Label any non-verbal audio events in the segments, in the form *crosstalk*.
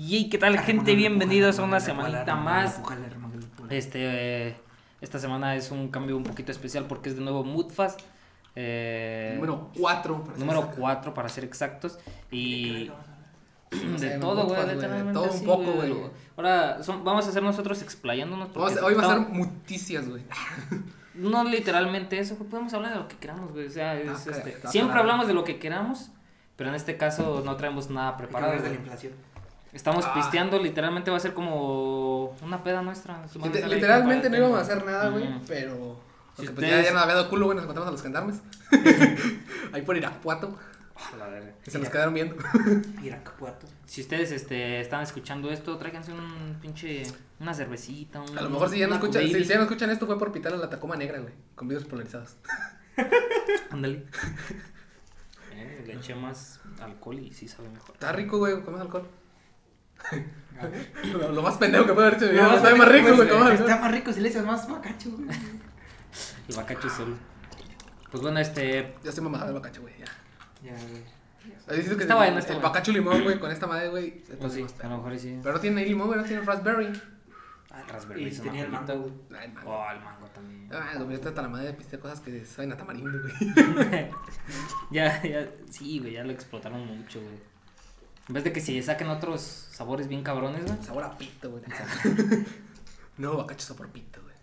Y qué tal, gente, bienvenidos a una semanita más. Este, eh, esta semana es un cambio un poquito especial porque es de nuevo Moodfast. Eh, Número 4. número 4 para ser exactos. Y *clears throat* de todo, güey, de todo un poco, güey. Ahora son- vamos a hacer nosotros explayándonos. Vamos hoy va a ser muticias, güey. *laughs* No literalmente eso, podemos hablar de lo que queramos, güey. O sea, es, Ah, este, siempre hablamos de lo que queramos, pero en este caso no traemos nada preparado. hablar de la inflación. Estamos Ah. pisteando, literalmente va a ser como una peda nuestra. Liter- Literalmente no íbamos a hacer nada, güey. Mm. Pero. Si pues ustedes- ya, ya no había dado culo, güey. Nos encontramos a los gendarmes. *laughs* Ahí por Irapuato. Se nos quedaron viendo. *laughs* Irak, Puerto. Si ustedes este, están escuchando esto, tráiganse un pinche. Una cervecita. Un, A lo mejor si ya no escuchan, si, ya no escuchan esto fue por pitar a la Tacoma Negra, güey. Con vidrios polarizados. *laughs* Ándale. Eh, le eché más alcohol y sí sabe mejor. Está rico, güey. Comes alcohol. *laughs* lo, lo más pendejo que puede haber hecho. No, No, está más rico, güey. Está más rico si le echas más macacho, güey. El bacacho solo. Pues bueno, este. Ya estoy mamado del bacacho, güey. Ya. Ya, güey. Que Está el, bueno, está el bueno. bacacho limón, güey, con esta madre, güey. Pues sí, a lo mejor sí. Pero no tiene limón, güey, no tiene raspberry. Ah, el raspberry Y tenía el mango, güey. Oh, el mango también. Ah, yo estoy hasta la madre de pistear cosas que saben a tamarindo, güey. *laughs* ya, ya, sí, güey, ya lo explotaron mucho, güey. En vez de que se saquen otros sabores bien cabrones, güey. Sabor a pito, güey. *laughs* no, bacacho sabor pito, güey.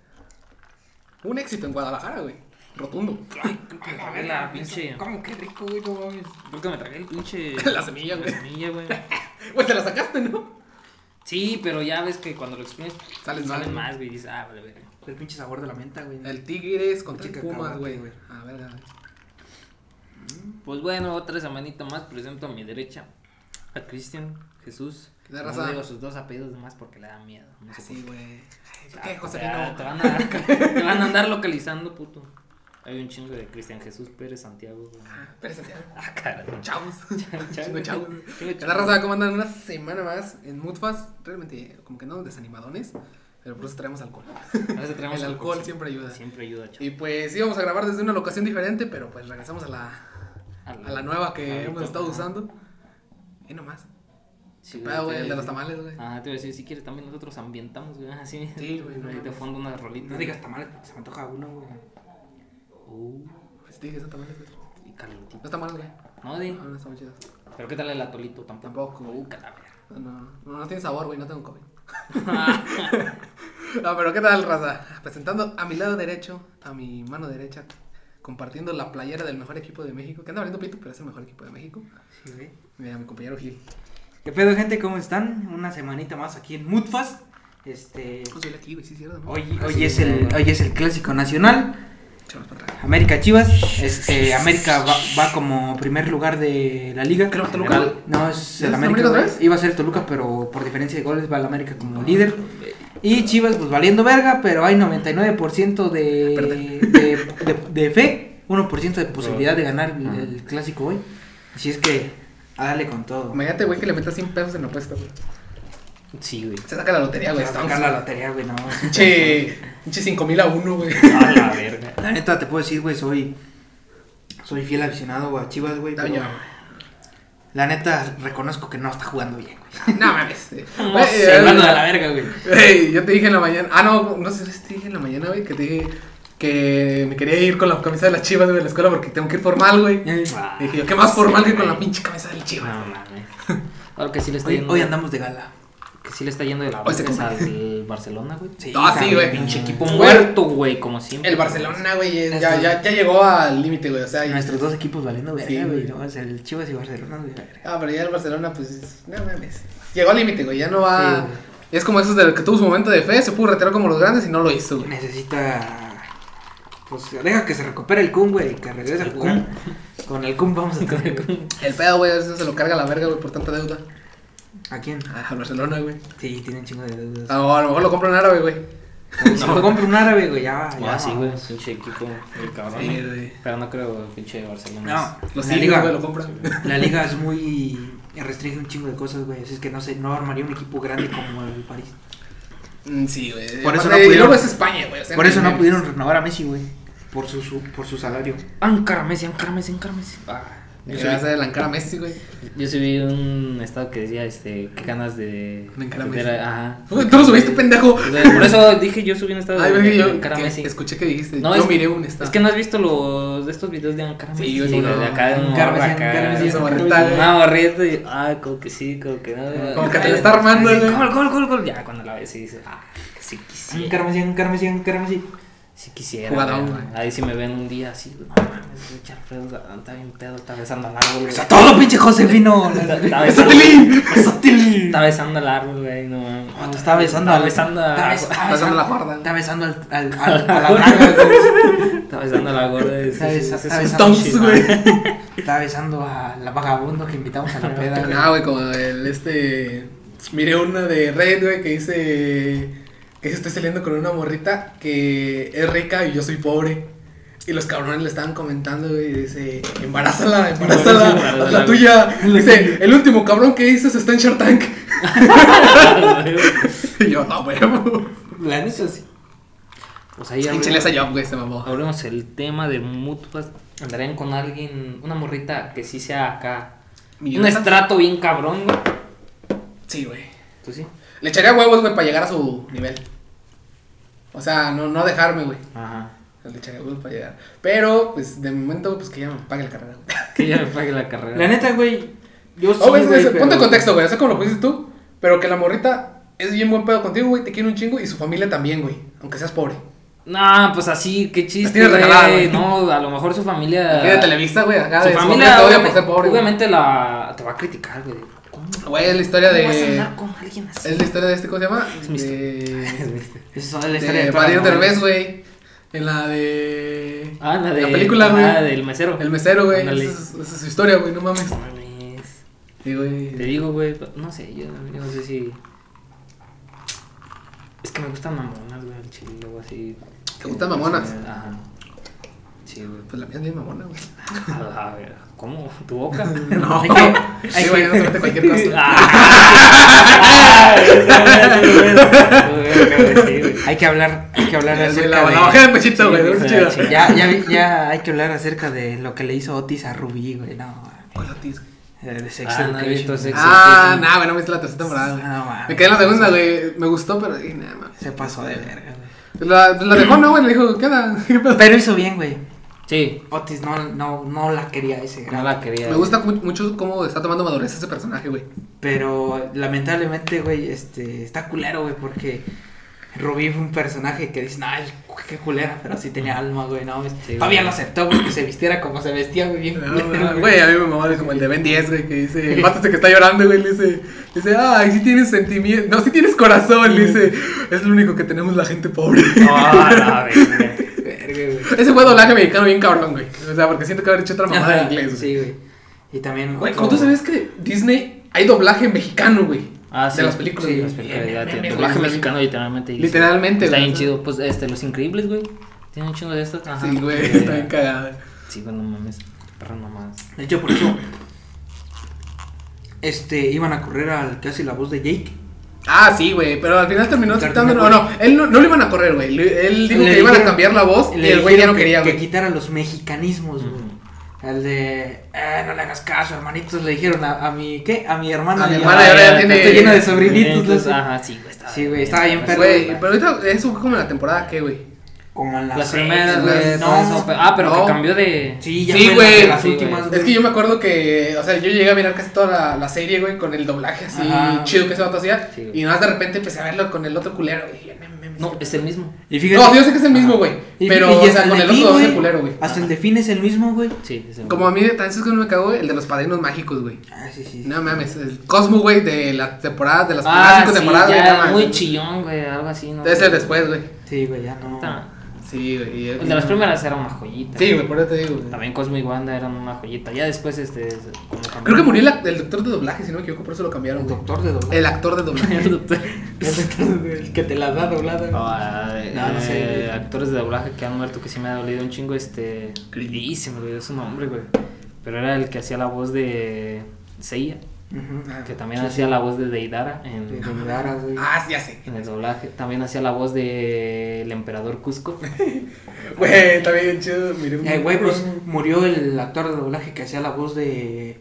Un éxito en Guadalajara, güey. Rotundo. A ver, la pinche. ¿Cómo que rico, güey? No mames. Creo que me tragué el pinche. *laughs* La semilla, güey. La semilla, güey. Güey, *laughs* te la sacaste, ¿no? Sí, pero ya ves que cuando lo exprimes Salen salen mal, más, güey. Dices, ah, vale, vale. El pinche sabor de la menta, güey. El Tigres contra el Pumas, güey. A ver, a ver. Pues bueno, otra semanita más. Presento a mi derecha a Cristian Jesús. ¿Qué No raza? digo sus dos apellidos más porque le da miedo. No Así, por güey. Qué. ¿Qué, Ah, José? No. te, van a, te van a andar localizando, puto. Hay un chingo de Cristian Jesús Pérez Santiago, güey. Ah, Pérez Santiago. Ah, caray. *laughs* Chavos. *laughs* Chavos. *laughs* Chingo chavos. Chingo de ¿Qué la raza? ¿Cómo andan? Una semana más en Moodfast. Realmente, como que no desanimadones. Pero por eso traemos alcohol. A veces traemos El alcohol siempre ayuda. Siempre ayuda, chaval. Y pues íbamos a grabar desde una locación diferente, pero pues regresamos a la, a la nueva que hemos estado usando. Y nomás. Sí, Pero, güey, el de los tamales, güey. Ah, te iba a decir, si quieres también nosotros ambientamos, güey. *laughs* Así. Sí, güey, no de fondo unas rolitas. No digas tamales porque se me antoja uno, güey. Uh, Pues sí, que son tamales, güey. y calientito. No está mal, güey. No, di. No, no está muy chido. Pero qué tal el atolito tampoco. Tampoco. Uh, calavera. No, no, no, no tiene sabor, güey. No tengo COVID. *laughs* *laughs* No, pero ¿qué tal, raza? Presentando a mi lado derecho, a mi mano derecha, compartiendo la playera del mejor equipo de México. Que anda valiendo pito, pero es el mejor equipo de México. Sí, güey. Mira, mi compañero Gil. ¿Qué pedo, gente? ¿Cómo están? Una semanita más aquí en Moodfast. Este. No soy aquí, güey, sí, cierto. ¿no? Hoy, hoy, sí, es el, hoy es el clásico nacional. América Chivas. Este, América va, va como primer lugar de la liga. Creo que Toluca. No, es ¿Ya el América. Iba a ser Toluca, pero por diferencia de goles va el América como líder. Y Chivas, pues valiendo verga, pero hay 99% de, de, de, de fe, 1% de posibilidad de ganar el, clásico hoy. Así es que, a darle con todo. Imagínate, güey, que le metas 100 pesos en la apuesta, güey. Sí, güey. Se saca la lotería, güey. Voy a Estamos. sacar la lotería, güey, no. *laughs* Pinche. Pinche 5 mil a 1, güey. A la verga. La neta, te puedo decir, güey, soy. Soy fiel aficionado a Chivas, güey. Pero. La neta, reconozco que no está jugando bien, güey. *laughs* No mames. No Güey, sé, eh, hablando de la verga, güey. Yo te dije en la mañana. Ah, no, no sé si te dije en la mañana, güey, que te dije que me quería ir con la camisa de las chivas, güey, a la escuela porque tengo que ir formal, güey. Ah, Y dije yo, ¿qué más formal sí, que con la pinche camisa del chivas? No mames. Que sí le está Hoy, hoy andamos de gala. Que sí le está yendo de la se verga al Barcelona, güey. Sí, Ah, sí, güey. Pinche equipo Güey. muerto, güey, como siempre. El Barcelona, güey, ya, ya, ya llegó al límite, güey, o sea. y- Nuestros dos equipos valiendo verga, Sí, güey. güey. ¿no? O sea, el Chivas y Barcelona verga. Ah, pero ya el Barcelona, pues, no mames. Llegó al límite, güey, ya no va. Sí, güey. es como esos de que tuvo su momento de fe, se pudo retirar como los grandes y no lo hizo, güey. Necesita. Pues deja que se recupere el Kun, güey, que regrese a jugar. Con el Kun vamos a *laughs* tener. güey. El pedo, güey, a veces se lo carga la verga, güey, por tanta deuda. ¿A quién? Ah, al Barcelona, güey. Sí, tiene un chingo de deudas. Ah, a lo mejor lo compra en árabe, güey. Si *laughs* lo compra un árabe, güey, ya. Ah, ya sí, güey. vamos. Pinche equipo muy cabrón. Sí, güey. Pero no creo, pinche Barcelona. No, Los la liga, güey, lo compran. *laughs* la liga es muy. restringe un chingo de cosas, güey. Así es que no sé, no armaría un equipo grande como el París. Mm, Sí, güey. Por eso no y pudieron- luego es España, güey. o sea, Por eso no pudieron renovar a Messi, güey. Por su, su- por su salario. Ankara Messi, Ankara Messi, Ankara Messi. Ah, Yo Que va a la cara Messi, güey. yo subí un estado que decía, este, qué ganas de... De encarar a Messi. Ajá. Uy, Tú lo subiste, pendejo. Por eso dije, yo subí un estado Ay, de, encarar a que Messi. escuché que dijiste. No, yo es- miré un estado. Es que no has visto los de estos videos de Ankara Sí, Messi, yo sí, no. de acá de un Ankara Messi, acá. Ankara Messi, Ankara Messi. Una barrita y, ah, como que sí, como que no. Como que te la está armando, Sí, güey. Gol, gol, gol, gol, ya cuando la ves y dices, ah, sí quisiera. Encárame, encárame, encárame. Sí quisiera. Jugadón, güey. Ahí si me ven un día así, no mames, güey, Alfredo está bien pedo, está besando al árbol, güey. Está todo pinche Josefino. Está- *laughs* está ¡Está besando-! Está besando al árbol, güey, no mames. Está besando Está al- besando a- Está bes- Está besando la guarda. Está besando al, al, al. Está besando a la gorda de Está besando- güey. Está besando a la vagabundo que invitamos a la peda. *laughs* güey. Ah, güey, como el este. Miré una de Red, güey, que dice. Que dice, estoy saliendo con una morrita que es rica y yo soy pobre. Y los cabrones le estaban comentando, güey, y dice, embarázala, embarázala, Embarázala, haz la tuya. Dice, el último cabrón que hizo está en Shark Tank. *laughs* y yo, no, güey. La neta sí. Pues ahí esa job, güey, se mamó. abrimos el tema de mutuas. Andarían con alguien, una morrita que sí sea acá. Un estrato bien cabrón, güey. Sí, güey. ¿Tú sí? Le echaría huevos, güey, para llegar a su nivel. O sea, no, no dejarme, güey. Ajá. Le echaría huevos para llegar. Pero, pues, de momento, pues que ya me pague la carrera. güey. *laughs* Que ya me pague la carrera. La neta, güey. Yo sí, Oh, güey, güey, ponte pero- en contexto, güey. O sea, como lo pusiste tú. Pero que la morrita es bien buen pedo contigo, güey. Te quiere un chingo y su familia también, güey. Aunque seas pobre. No, pues así, qué chiste. tienes güey. regalada, güey. No, a lo mejor su familia. Aquí de Televisa, güey. Acá Su de familia, te odia por obviamente, ser pobre. güey. obviamente la, te va a criticar, güey. ¿Cómo, Güey, es la historia cómo vas a de. andar con alguien así? Es la historia de este, ¿cómo se llama? Es mi De. *laughs* Esa es la historia De de Mario Derbez, güey. En la de. Ah, la de. La película, güey. Ah, del mesero. El mesero, güey. Esa es, esa es su historia, güey. No mames. No mames. Sí, güey. Te digo, güey, no sé, yo, yo no sé si. Es que me gustan mamonas, güey, el chile, algo así. ¿Te gustan mamonas? Ajá. Sí, güey. Pues la mía es bien mamona, güey. ¿Cómo? ¿Tu boca? *laughs* No. Hay *laughs* que- Sí, güey, no se mete cualquier *laughs* cosa. Ah. Hay que hablar, hay que hablar acerca La, la de... bajé de pechito, güey. Ya, ya, vi- ya hay que hablar acerca de lo que le hizo Otis a Rubí, güey. No, ¿Cuál Otis? eh, de Sex Ah, no he visto Education. Sex Ah, Education. nah, güey, no me viste la tercera temporada, güey. No, mames. Me quedé en la segunda, güey. Me gustó, pero dije, nah, mames. Se pasó de verga, güey. La, la dejó, no, güey. Le dijo, ¿qué onda? ¿Qué pedo? Pero hizo bien, güey. Sí, Otis no, no, no la quería ese no grado. la quería. Me gusta mu- mucho cómo está tomando madurez ese personaje, güey. Pero lamentablemente, güey, este, está culero, güey, porque Rubí fue un personaje que dice, ay, qué culera, pero sí tenía alma, güey, no, Sí, todavía güey. lo aceptó, güey, que se vistiera como se vestía, güey, bien culero, Güey, a mí me mamaba como el de Ben 10, güey, que dice, el vato este que está llorando, güey, le dice, dice, ay, sí tienes sentimiento, no, sí tienes corazón, le dice, es lo único que tenemos la gente pobre. *laughs* Ah, la verga. Verga, güey. Ese fue doblaje mexicano bien cabrón, güey. O sea, porque siento que haber hecho otra mamada en inglés, güey. Sí, güey. Y también. Güey, como tú sabes que Disney hay doblaje mexicano, güey. Ah, de sí. las películas, Sí. Las películas, Bien, ya bien, tiene bien, doblaje mexicano literalmente. Literalmente, Está güey. bien chido. Pues este, Los Increíbles, güey. Tiene un chingo de. Ajá. Sí, güey, está bien cagada. Sí, güey, no mames. Perra nomás. De hecho, por eso. Este, iban a correr al que hace la voz de Jake. Ah, sí, güey, pero al final terminó aceptando. No, no, él no, no lo iban a correr, güey. Le- Él dijo Le que iban a cambiar la voz y Le el güey ya no que- quería, Que güey. quitara los mexicanismos, güey. Ujú. Al de, eh, no le hagas caso, hermanitos, le dijeron a, a mi, ¿qué? A mi hermana. A mi hermana ahora ya tiene- Está llena de sobrinitos. Entonces. Ajá, sí, güey. estaba Sí, güey, estaba bien perro. Güey, pero ahorita eso fue como en la temporada, ¿qué, güey? Como en las, Las seis, primeras, güey, no, pero- Ah, pero no. que cambió de. Sí, ya Sí, güey. las- las Sí, últimas, güey. Es que yo me acuerdo que, o sea, yo llegué a mirar casi toda la, la serie, güey, con el doblaje así Ajá. chido que ese vato hacía. Sí, y nada más de repente empecé a verlo con el otro culero, güey. y dije, "Me- me- me- No, es el mismo. Y fíjate. No, sí, yo sé que es el mismo, güey. Pero, y o hasta sea, con el otro culero, güey. Hasta el de Fin es el mismo, güey. Sí, es el Como a mí, también es que no me güey, el de los padrinos mágicos, güey. Ah, sí, sí. No mames, el Cosmo, güey, de las temporadas, de las primeras Ah, cinco temporadas, güey. no muy chillón, güey, algo así, ¿no? Debe ser después, güey. Sí, güey, ya no. Sí, güey. y- El de las primeras era una joyita. Sí, güey, por eso te digo, güey. También Cosmo y Wanda eran una joyita. Ya después, este. Creo que murió el, doctor de doblaje, si no me equivoco, por eso lo cambiaron, El güey. doctor de doblaje. El actor de doblaje. *laughs* El doctor. El que te la da doblada. Ah, No, no sé, eh, actores de doblaje que han muerto que sí me ha dolido un chingo, este. Gridísimo, güey, es su nombre, güey. Pero era el que hacía la voz de Seiya. Ujú. Que también Sí, hacía sí. la voz de Deidara De, en, de Midara, güey. *laughs* Ah, sí, ya sé. en el doblaje. También hacía la voz del emperador Cusco. *laughs* *laughs* Güey, está bien chido. Miré un- Eh, güey, pues murió el actor de doblaje que hacía la voz de,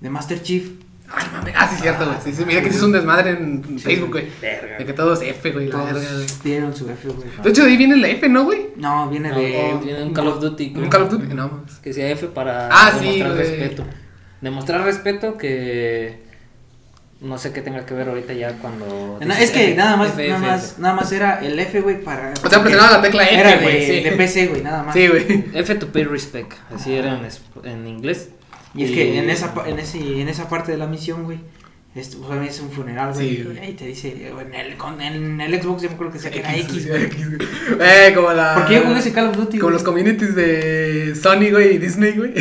de Master Chief. Ay, mami. Ah, sí, cierto, güey. Sí, sí, mira que sí es un desmadre en Facebook, güey. Verga. De que todo es F, güey. Todos verga, dieron su F, güey. De hecho, de ahí viene la F, ¿no, güey? No, viene No, de. tiene un Call of Duty. ¿Un Call of Duty? No. Que sea F para Ah, sí, demostrar respeto. Demostrar respeto que no sé qué tenga que ver ahorita ya cuando. No, es que F, nada más, F, nada más, F. nada más era el F, güey, para. O sea, presionaba la tecla F, Era de, sí. de PC, güey, nada más. Sí, güey. F to pay respect, así era en, en inglés. Y es que en esa, pa- en, ese, en esa parte de la misión, güey, es, es un funeral, güey. Sí, y ahí te dice, o en el, con, en el Xbox yo me acuerdo que que era X, güey. Eh, como la. ¿Por qué yo jugué ese Call of Duty? Como güey? los communities de Sony, güey, y Disney, güey.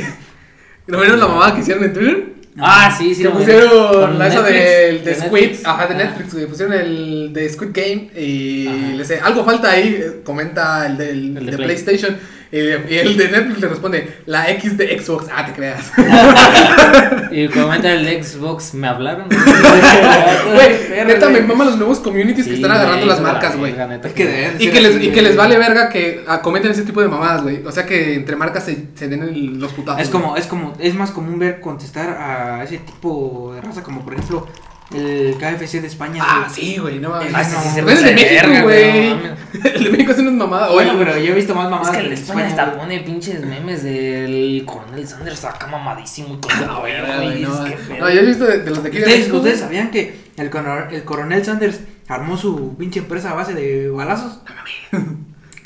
¿No vieron la mamada que hicieron en Twitter? Ah, sí, sí. que pusieron la esa del de Squid, Netflix. ajá, de Ah. Netflix, güey. Pusieron el de Squid Game y Ajá. le sé, algo falta ahí, eh, comenta el, del, El de, de Play. PlayStation. Y, y el de Netflix le responde, la X de Xbox. Ah, te creas. *laughs* Y comenta el Xbox, ¿me hablaron? *laughs* Güey, neta, me maman los nuevos communities que están agarrando las la marcas, güey. Es que Y que, les, y que les vale verga que comenten ese tipo de mamadas, güey. O sea que entre marcas se, se den el- los putazos. Es como, es como, es más común ver contestar a ese tipo de raza, como por ejemplo el KFC de España. Ah, güey. sí, güey, no mames. Ah, ese sí se Pero es de de México, güey. no mames. *laughs* El de México hace unas mamadas. Bueno, Oye, pero yo he visto más Es mamadas que el de de España España, hasta pone pinches memes del coronel Sanders acá mamadísimo y todo. No, güey, güey, no, es que no, yo he visto de, de los de aquí de ¿Ustedes, México, ustedes sabían que el, coronel, el coronel Sanders armó su pinche empresa a base de balazos?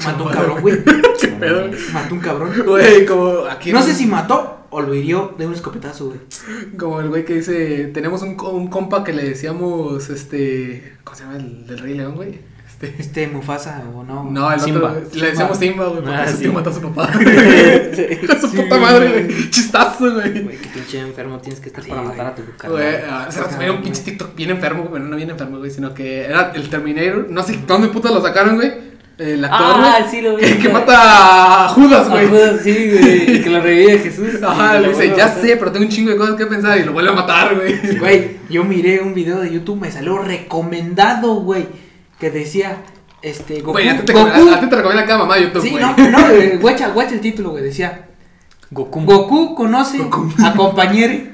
Mató un cabrón, güey. *laughs* ¿Qué pedo? Mató un cabrón. Güey, como aquí. No sé si mató o lo hirió de un escopetazo, güey. Como el güey que dice: Tenemos un, co- un compa que le decíamos, este. ¿Cómo se llama el del Rey León, güey? Este. Este Mufasa o no. No, el Simba. otro. Le decíamos Simba, güey, porque Ah, ese sí. tío mató a su papá. *laughs* *laughs* A su Sí, puta madre, güey. Chistazo, güey. Güey, qué pinche enfermo tienes que estar Sí, para matar a tu Güey, carnal. ah, me dio un pinche TikTok bien enfermo, güey. Bueno, no bien enfermo, güey, sino que era el Terminator. No sé dónde puta lo sacaron, güey. El actor, Ah, güey, sí lo vi. Que, que mata a Judas, güey. Ah, sí, güey. Y que lo *laughs* revive Jesús. Ajá, le lo dice, ya sé, pero tengo un chingo de cosas que pensar y lo vuelve a matar, güey. Güey, yo miré un video de YouTube, me salió recomendado, güey, que decía, este, Goku, Güey, a ti te, Goku- te recomienda cada mamá de YouTube, Sí, no, no, güey, guacha, guacha el título, güey, decía, Goku. Goku conoce a compañere.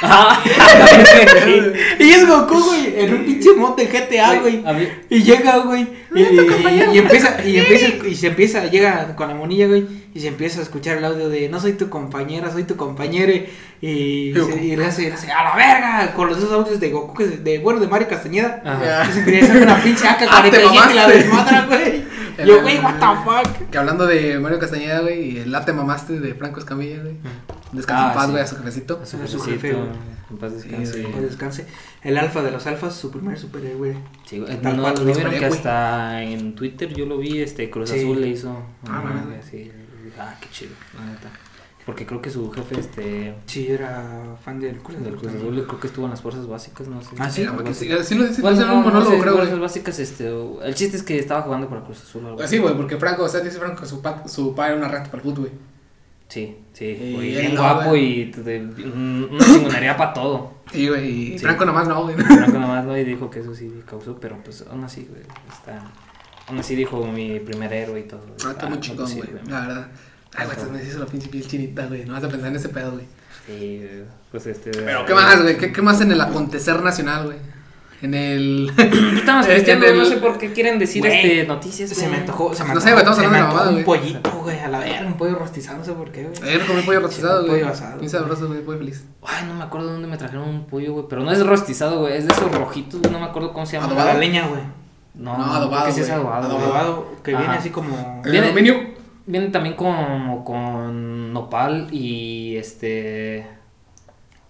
Ah, *laughs* Y es Goku, güey, en un pinche monte GTA, güey. a Y llega, güey, y, y- y empieza, y empieza, y se empieza, llega con la monilla, güey, y se empieza a escuchar el audio de no soy tu compañera, soy tu compañere, y, se- y le hace, le hace, a la verga, con los dos audios de Goku, que es de, bueno, de Mario Castañeda, Ajá. Que se quería hacer una pinche Ah, te AK-47 y la desmadra, güey. Yo, güey, what the fuck. Que hablando de Mario Castañeda, güey, y el late mamaste de Franco Escamilla, güey. Descansa Ah, en paz, sí. güey, a su jefecito. A su A su jefe, güey. En paz descanse. Sí, Que Pues descanse. El alfa de los alfas, su primer superhéroe. Sí, güey. Tal no, cual, no vieron que güey. hasta en Twitter yo lo vi, este Cruz Sí. Azul le hizo. Ah, así, dije, ah, qué chido, la neta. Porque creo que su jefe, este, Sí, era fan del Cruz del Azul Cruz. Azul, creo que estuvo en las fuerzas básicas, no sé. Ah, sí. Porque sí, sí lo dice, Bueno, no, un monólogo, no sé, creo, fuerzas básicas, este, el chiste es que estaba jugando para Cruz Azul o algo Pues sí, güey, porque Franco, o sea, dice Franco que su, pa, su padre era una rata para el fútbol, güey. Sí, sí, Y bien guapo y de- una chingonería para todo. Sí, güey, y Sí. Franco nomás no, güey. Franco nada más no y dijo que eso sí causó, pero pues aún así, güey, está... Aún así dijo mi primer héroe y todo. Ah, está Ah, muy no, chingón, güey, la verdad. Ay, güey, se me hizo la pinche piel chinita, güey. No vas a pensar en ese pedo, güey. Sí, pues este... Pero, ¿qué más, güey? ¿Qué, ¿Qué más en el acontecer nacional, güey? En el. *clears throat* Estamos en cristianos, el- no sé por qué quieren decir Güey, este noticias, Se me antojó, se me No antojó, sé, güey, estamos hablando de mamada, un güey. pollito, güey, a la verga, un pollo rostizado, no sé por qué, güey. Ayer comí pollo *laughs* rostizado, güey. Pollo asado. Bien sabroso, güey, pollo feliz. Ay, no me acuerdo dónde me trajeron un pollo, güey, pero no es rostizado, güey, es de esos rojitos, güey, no me acuerdo cómo se llama. A la leña, güey. No, No, no, adobado, que sí es adobado. Adobado, que viene así como... ¿El Viene- aluminio? Viene también como con nopal y este...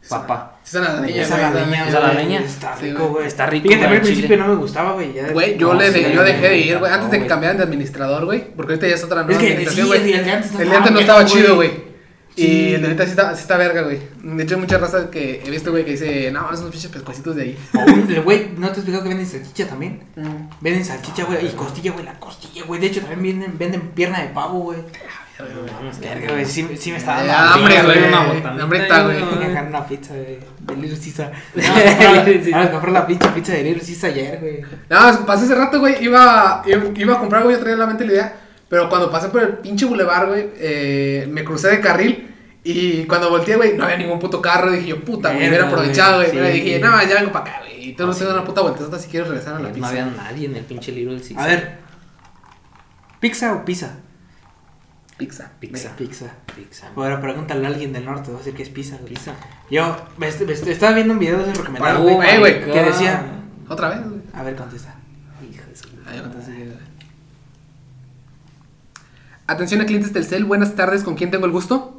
Papa. Sí, es a la leña, Esa güey. la leña, Esa la güey, leña. Está Sí, rico, güey. Está rico, Fíjate, al principio chile. no me gustaba, güey. Güey, yo, no, le sí, yo dejé de ir, güey. Antes de que cambiaran de administrador, güey. Porque ahorita ya es otra nueva Es que sí, administración, güey. no El de antes no estaba chido, güey. Y Sí. el de ahorita sí está, sí está verga, güey. De hecho, hay muchas razas que he visto, güey, que dice, no, esos pinches pescuecitos de ahí. O un- el Güey, ¿no te has fijado que venden salchicha también? Venden salchicha, güey, y costilla, güey, la costilla, güey. De hecho, también venden, venden pierna de pavo, güey. Verga, güey, sí, sí me está Eh, dando hambre, hambre, güey. una botanita, Hambrita, güey. Que agarrar una pizza de, de Little Caesar. *laughs* Vamos a comprar la pinche pizza de Little Caesar ayer, güey. No, pasé hace rato, güey. Iba, iba, iba a comprar, güey. Yo traía en la mente la idea. Pero cuando pasé por el pinche bulevar, güey, eh, me crucé de carril. Y cuando volteé, güey, no había ningún puto carro. Dije yo, puta, güey, Verga, hubiera aprovechado, güey. Mira, sí. dije, no, ya vengo para acá, güey. Y tú no te das una puta vuelta si quieres regresar a la No pizza. había nadie en el pinche libro del A ver, ¿pizza o pizza? Pizza. Pizza. Pizza. Pizza. Ahora pregúntale a alguien del norte, va a decir que es pizza. güey. Pizza. Yo me, est- me est- estaba viendo un video de recomendado, Oh güey, my güey, que decía. Otra vez, güey. A ver, contesta. Hija de su- Ah. Atención a clientes del CEL, buenas tardes, ¿con quién tengo el gusto?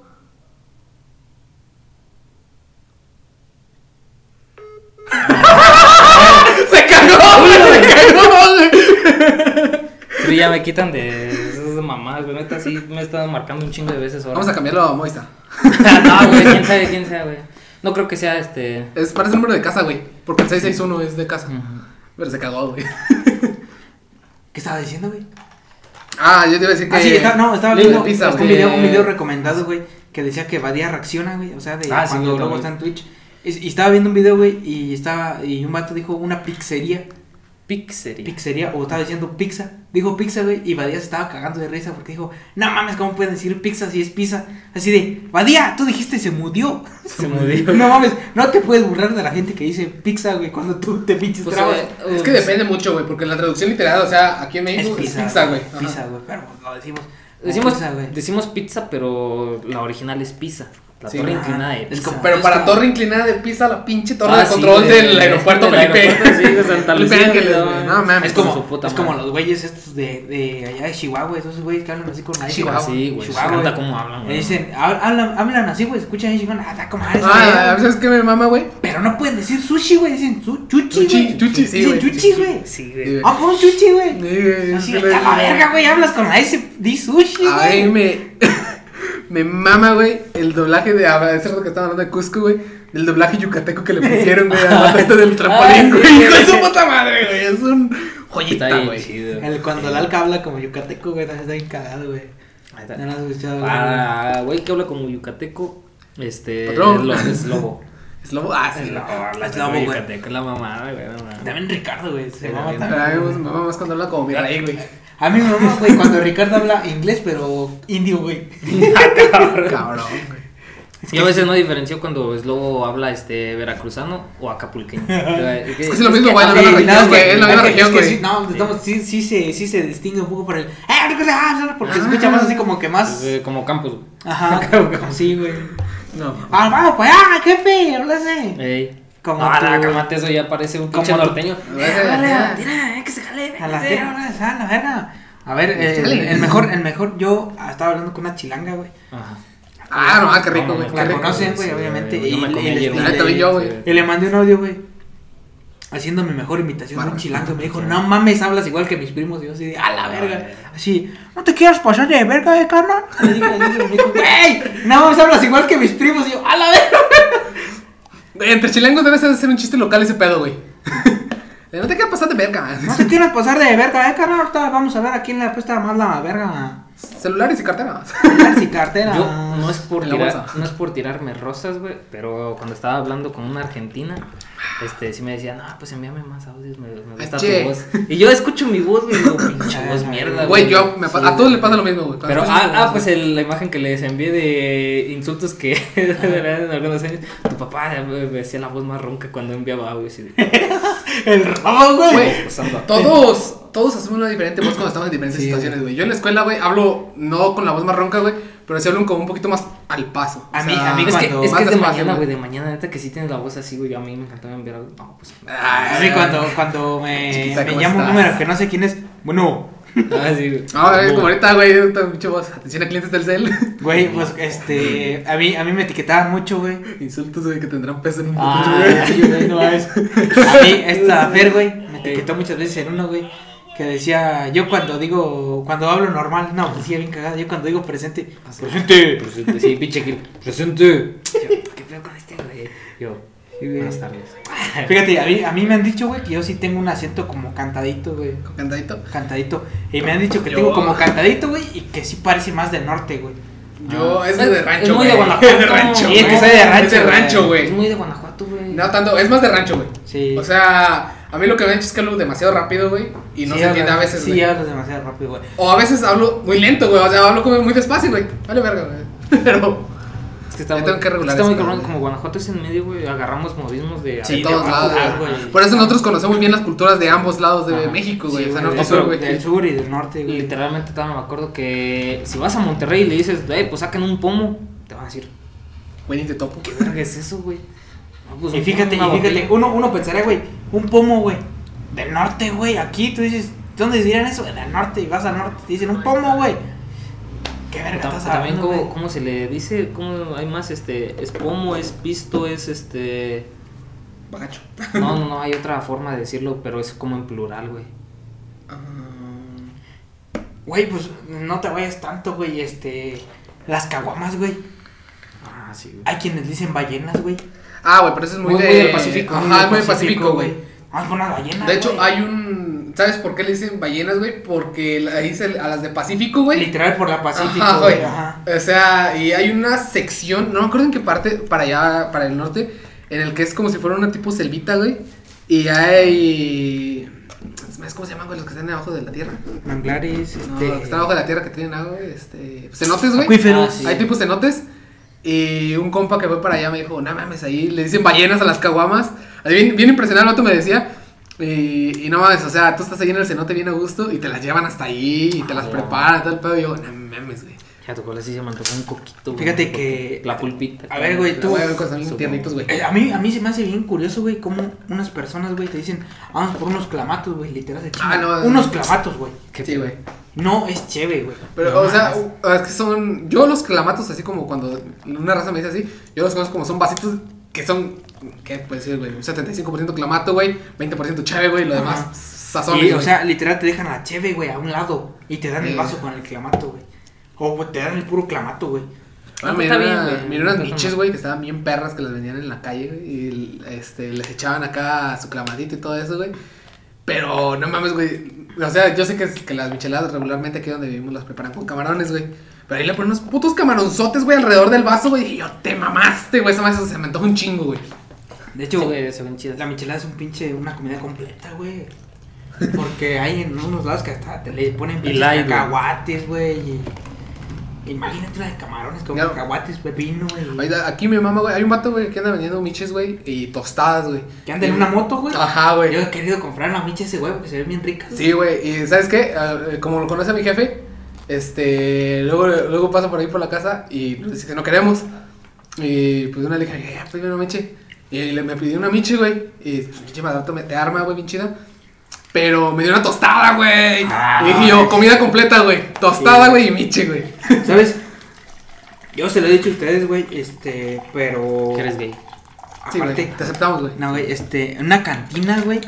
Ya me quitan de esas mamadas, güey. Neta, sí me están marcando un chingo de veces ahora. Vamos a cambiarlo a Moista. *laughs* no, güey, quién sabe, *laughs* quién sabe, güey. No creo que sea este. Es, parece el número de casa, güey. Porque el 661 es de casa. Pero se cagó, güey. *laughs* ¿Qué estaba diciendo, güey? Ah, yo te iba a decir que. Ah, sí, estaba, no, estaba viendo pizza, un, video, un video recomendado, güey, que decía que Badía reacciona, güey, o sea, de Ah, cuando luego está en Twitch. Y, y estaba viendo un video, güey, y estaba, y un vato dijo una pizzería, Pixería. pizzería, o estaba diciendo pizza, dijo pizza, güey, y Badía se estaba cagando de risa porque dijo, no mames, ¿cómo pueden decir pizza si es pizza? Así de, Badía, tú dijiste se murió. *laughs* Se murió. No mames, no te puedes burlar de la gente que dice pizza, güey, cuando tú te pinches Pues, trabas. eh, Es que depende mucho, güey. Porque la traducción literal, o sea, aquí en México es pizza, güey. Pizza, güey, pero lo decimos. Decimos, pizza, güey. decimos pizza, pero la original es pizza. La Sí, torre inclinada de pizza. como- Pero Es para como- torre inclinada de pizza, la pinche torre Ah, de sí, control güey, del aeropuerto del Felipe. aeropuerto, sí, de Santa *laughs* Lucía, Ángeles, no. No mames. Es como, puta es como los güeyes estos de, de allá de Chihuahua, esos güeyes que hablan así con la Chihuahua. Sí, güey. Chihuahua, como hablan, güey. dicen, hab- hablan, hablan así, güey, escuchan y chingón, ah, como madre, Ah, ¿sabes qué me mama, güey? Pero no pueden decir sushi, güey, dicen su, chuchi, Chuchi, güey. chuchi, sí, Dicen güey. chuchi, güey. Sí, Sí, güey. Ah, por un chuchi, güey. Sí, güey, Así, sí, de la verga, güey, hablas con la S, di sushi, güey. mí me. Me mama, güey, el doblaje de. ah, Es cierto que estaban hablando de Cusco, güey. El doblaje yucateco que le pusieron, güey, al vato este del trampolín, güey. sí, Hijo de su puta madre, güey. Es un joyita, güey. El, cuando el alca habla como yucateco, güey, está bien cagado, güey. Ahí está. No lo has escuchado, güey. Ah, güey, que habla como yucateco. Este. Patrón. Es lo- es lobo. *laughs* Es lobo. Ah, sí. Es lobo, Es lobo, güey. yucateco, es la mamada, güey. También Ricardo, güey, se mama. A más cuando habla como mirar ahí, güey. A mí me mama, güey, *laughs* cuando Ricardo habla inglés, pero indio, güey. *laughs* Cabrón, güey. Yo a veces no diferencio cuando Slobo habla este veracruzano o acapulqueño. *laughs* es que es lo mismo, güey, es la misma región, güey. sí, no, estamos- sí, sí, se, sí se distingue un poco por el. "Ah, Porque se escucha más así como que más. Como campos. güey. Ajá, como sí, güey. No. Ah, vamos, pues, ah, jefe, no lo sé. Ey. Como ah, cámate, eso ya parece un pinche norteño. *laughs* Tira, tira, que se jale. A la tierra, a la verga. A ver, eh, el, mejor, el mejor, yo estaba hablando con una chilanga, güey. Ajá. Ah, no, ah, qué rico, güey. La conocen, güey, obviamente. y, me comí y- ayer y- Ah, una. también yo, güey. y le mandé un audio, güey. Haciendo mi mejor imitación de un chilango. Me dijo, *laughs* no mames, hablas igual que mis primos. Y yo así de, a la verga. Así, no te quieras pasar de verga, eh, carnal. *laughs* Le dije, le dije, me dijo, güey, no mames, hablas igual que mis primos. Y yo, a la verga. Entre chilangos debe ser un chiste local ese pedo, güey. no te quieras pasar de verga. No te quieras pasar de verga, eh, carnal. Ahorita vamos a ver a quién le apuesta más la verga. Celulares y carteras. Celulares y *laughs* cartera. Yo no es por tirar, no es por tirarme rosas, güey, pero cuando estaba hablando con una argentina, este sí me decía, "No, pues envíame más audios, me, me gusta tu voz." Y yo escucho mi voz, güey, y digo, pinche voz mierda, Güey, yo, me Sí, a todos le pasa lo mismo, güey. Pero, ah, ah, pues el- la imagen que les envié de insultos que *laughs* en algunos años, tu papá me me hacía la voz más ronca cuando enviaba audios y *laughs* El robo, güey. Todos, todos asumen una diferente voz cuando estamos en diferentes Sí, situaciones, güey. Yo en la escuela, güey, hablo no con la voz más ronca, güey, pero sí hablo como un poquito más al paso. A mí- a mí Es que, cuando- es, que es de mañana, güey. de mañana, neta que sí tienes la voz así, güey, a mí me encantaba enviar audios. No, pues. Ah, A mí cuando, cuando me, Chiquita, me ¿cómo llama un número que no sé quién es, bueno, Ah, sí, güey. Ah, es como ahorita, güey, pinche voz. Atención a clientes del cel. güey, pues este, a mí, a mí me etiquetaban mucho, güey. Insultos, güey, que tendrán peso en un Ah, güey. no. A mí, esta Fer, güey, me etiquetó muchas veces en uno, güey, que decía, yo cuando digo, cuando hablo normal, no, decía bien cagado, yo cuando digo presente, presente. Presente, sí, pinche Gil. Presente. Yo, ¿Qué pedo con este, güey? Yo, Sí, güey. Buenas tardes. Fíjate, a mí, a mí me han dicho, güey, que yo sí tengo un acento como cantadito, güey. Cantadito. Cantadito. Y me han dicho que Yo- tengo como cantadito, güey, y que sí parece más del norte, güey. Yo, Ah. es de rancho, Es muy de güey. Guanajuato. Es de rancho. Sí, es que güey. soy de rancho, Es de rancho, Es güey. muy de Guanajuato, güey. No tanto, es más de rancho, güey. Sí. O sea, a mí lo que me han dicho es que hablo demasiado rápido, güey. Y no Sí se entiende a veces, Sí, hablas demasiado rápido, güey. O a veces hablo muy lento, güey. O sea, hablo como muy despacio, güey. Vale, verga, güey. *laughs* Pero. Es que está muy, tengo que regular está muy eso, cabrón. güey. Como Guanajuato es en medio, güey. Agarramos modismos de. Sí, todos de abajo, lados, güey. Por eso nosotros conocemos bien las culturas de ambos lados de Ajá. México, güey. Sí, o sea, norte sur, güey. Del sur y del norte, güey. literalmente todavía me acuerdo que si vas a Monterrey y le dices, hey, pues saquen un pomo, te van a decir, Güey, ni te topo. ¿qué verga es eso, güey? Pues, Y fíjate, y fíjate, uno, uno pensaría, güey, un pomo, güey, del norte, güey, aquí tú dices, ¿dónde dirán eso? En el norte, y vas al norte, te dicen un pomo, güey. ¿Qué verga estás También, hablando, ¿cómo, se le dice? ¿Cómo hay más? Este, es pomo, es pisto, es este... Bagacho. No, no, *laughs* no, hay otra forma de decirlo, pero es como en plural, güey. Güey, pues no te vayas tanto, güey, este, las caguamas, güey. Ah, sí, güey. Hay quienes dicen ballenas, güey. Ah, güey, pero eso es muy, Muy- de... muy del Pacífico, Ajá, Muy del es muy del Pacífico, güey. Vamos con unas ballenas, De hecho, hay un... ¿Sabes por qué le dicen ballenas, güey? Porque ahí se- a las de Pacífico, güey. Literal por la Pacífico, Ajá, güey. O sea, y hay una sección, no me acuerdo en qué parte, para allá, para el norte, en el que es como si fuera una tipo selvita, güey. Y hay... ¿Sabes cómo se llaman, güey? Los que están abajo de la tierra. Manglares, No, este... los que están abajo de la tierra que tienen agua, güey. Este... Cenotes, güey. Acuíferos. Ah, sí. Hay tipos cenotes. Y un compa que fue para allá me dijo, no mames, ahí le dicen ballenas a las caguamas. Ahí Bien, bien impresionado el vato me decía. Y, y no mames, o sea, tú estás ahí en el cenote bien a gusto y te las llevan hasta ahí y te las Ah, preparan, tal pedo. Y yo, no mames, güey. Ya tocó así se me antojó un coquito, güey. Fíjate que- La pulpita. A ver, güey, tú- voy a ver cosas bien Supongo. tiernitos, güey. Eh, a, mí, a mí se me hace bien curioso, güey, cómo unas personas, güey, te dicen, vamos por unos clamatos, güey, literal chingan. Ah, no, unos no. clamatos, güey. Sí, güey. No es chévere, güey. Pero, No o sea, mames. u- es que son. Yo los clamatos, así como cuando una raza me dice así, yo los conozco como son vasitos que son. ¿Qué puede ser, güey? Un 75% clamato, güey. 20% cheve, güey. Lo Ajá. demás, sazón. Y, o sea, literal te dejan la cheve, güey, a un lado y te dan el vaso con el clamato, güey. O te dan el puro clamato, güey. Ah, No, miré, bien, una- miré unas miches, güey, que estaban bien perras que las vendían en la calle, güey. Y este, les echaban acá su clamadito y todo eso, güey. Pero no mames, güey. O sea, yo sé que, es- que las micheladas regularmente aquí donde vivimos las preparan con camarones, güey. Pero ahí le ponen unos putos camaronzotes, güey, alrededor del vaso, güey. Y yo, te mamaste, güey. Esa más se me antoja un chingo, güey. De Sí, hecho, güey, se ven chidas. la michelada es un pinche, una comida completa, güey. Porque hay en unos lados que hasta te le ponen pinches cacahuates, güey. y- Imagínate una de camarones con Claro. cacahuates, pepino, güey. Aquí mi mamá, güey. Hay un vato, güey, que anda vendiendo miches, güey. Y tostadas, güey. Que anda en una moto, güey. Ajá, güey. Yo he querido comprar una micha ese güey porque se ve bien rica. Sí, güey, y ¿sabes qué? Ah, eh, como lo conoce mi jefe, este, luego, luego pasa por ahí por la casa y dice que no queremos. Y pues una le dije, ya, pues una miche. Y le, me pidió una miche, güey. Y pinche me te arma, güey, bien chida. Pero me dio una tostada, güey. Ah, y dije yo, comida completa, güey. Tostada, Sí. güey, y miche, güey. ¿Sabes? Yo se lo he dicho a ustedes, güey, este, pero... Que eres gay. Sí, güey, Aparte, te aceptamos, güey. no, güey, este, en una cantina, güey,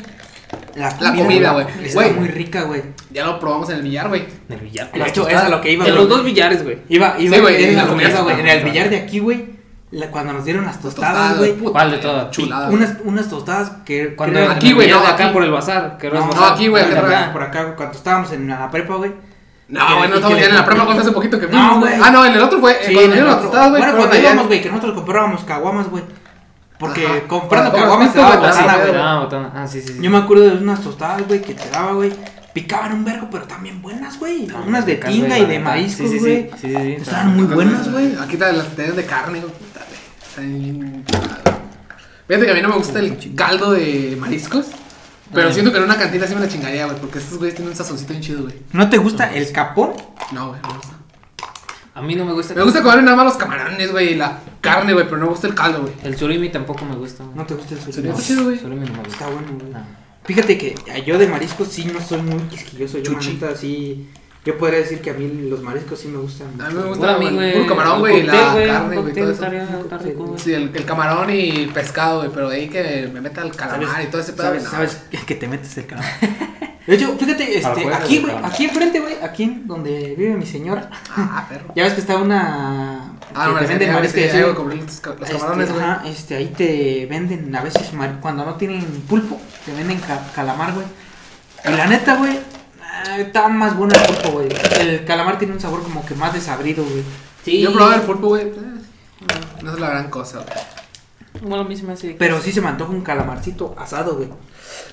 la La comida, güey. Está muy rica, güey. Ya lo probamos en el billar, güey. En el billar. De hecho, tostadas. es a lo que iba, En los dos billares, güey. Iba, iba, Sí, güey, es la comida güey. En el billar de aquí, güey, la- cuando nos dieron las tostadas, güey, ¿Cuál de todas? Chulada. unas, unas tostadas que... Cuando que aquí, güey, no, de acá aquí. por el bazar. Que No, no, no, aquí, güey, por acá cuando estábamos en la prepa, güey. No, güey, no estamos ya en la prueba, fue hace poquito que No, fuimos. güey. Ah, no, en el otro fue. eh, Sí, cuando dieron las tostadas, güey. Bueno, cuando íbamos, güey, que nosotros comprábamos caguamas, güey. Porque comprando caguamas te daba güey, botana, sí, güey. Ah. Ah, sí, sí. sí. Yo me acuerdo de unas tostadas, güey, que te daba, güey. Picaban un vergo, pero también buenas, güey. No, Unas de tinga y de maízcos, Sí, sí, güey. sí, sí, sí, sí. Estaban muy buenas, güey. Aquí te las te dan de carne, güey. Fíjate que a mí no me gusta el caldo de mariscos. Pero Ay. siento que en una cantina sí me la chingaría, güey. Porque estos güeyes tienen un sazoncito bien chido, güey. ¿No te gusta el capón? No, güey, no me gusta. A mí no me gusta. Me gusta comer nada más los camarones, güey. Y la carne, güey. Pero no me gusta el caldo, güey. El surimi tampoco me gusta. ¿No te gusta el surimi? está chido, güey. Surimi no me gusta. Está bueno, güey. No. Fíjate que yo de mariscos sí no soy muy quisquilloso. Yo, la Chuchi. neta, sí. Yo podría decir que a mí los mariscos sí me gustan. A mí me gusta Bueno, a mí, el güey. puro camarón, güey. Y la carne, güey. Todo eso. está rico. Sí, el, el camarón y el pescado, güey. Pero de ahí que me meta el calamar ¿Sabes? y todo ese pedo. ¿Sabes, no. sabes que te metes el cabrón. De hecho, fíjate, este, aquí, güey, aquí enfrente, güey, aquí en donde vive mi señora, Ah, perro. ya ves que está una, Ah, no, te venden a veces los, Este, camarones, ajá, este, ahí te venden a veces cuando no tienen pulpo, te venden ca- calamar, güey. Y la neta, güey, ah, está más bueno el pulpo, güey. El calamar tiene un sabor como que más desabrido, güey. Sí. Yo probaba el pulpo, güey. eh, no, no es la gran cosa, güey. Bueno, a mí se me hace. Pero sí se me antoja un calamarcito asado, güey.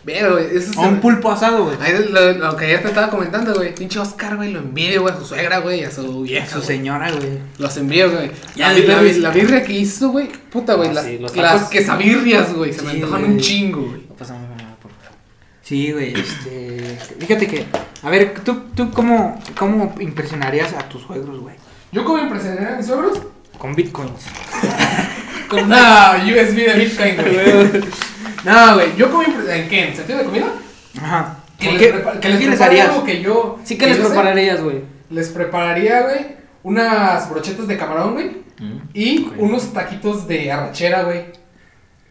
Pero, güey, eso es. O un pulpo asado, güey. Ahí lo, lo que ayer te estaba comentando, güey. Pinche Oscar, güey, lo envidio, güey, a su suegra, güey, a su vieja. Su güey. señora, güey. Los envío, güey. Ya La, la, birria que hizo, güey. Puta, güey. Ah, las, sí, los las tacos. quesabirrias, güey. Se me Sí, antojan güey. un chingo, güey. Pásame una, por favor. Sí, güey, este... Fíjate que... A ver, ¿tú, tú cómo, cómo impresionarías a tus suegros, güey? ¿Yo como impresionaría a mis suegros? Con bitcoins. *laughs* Con una *laughs* USB de Bitcoin, güey. no, güey. Yo como impresionaría. ¿En qué? ¿En sentido de comida? Ajá. Que ¿Por les, qué- prepa- que qué les harías? que yo. Sí que les prepararías, güey. Les prepararía, güey, unas brochetas de camarón, güey. Y Ok. unos taquitos de arrachera, güey.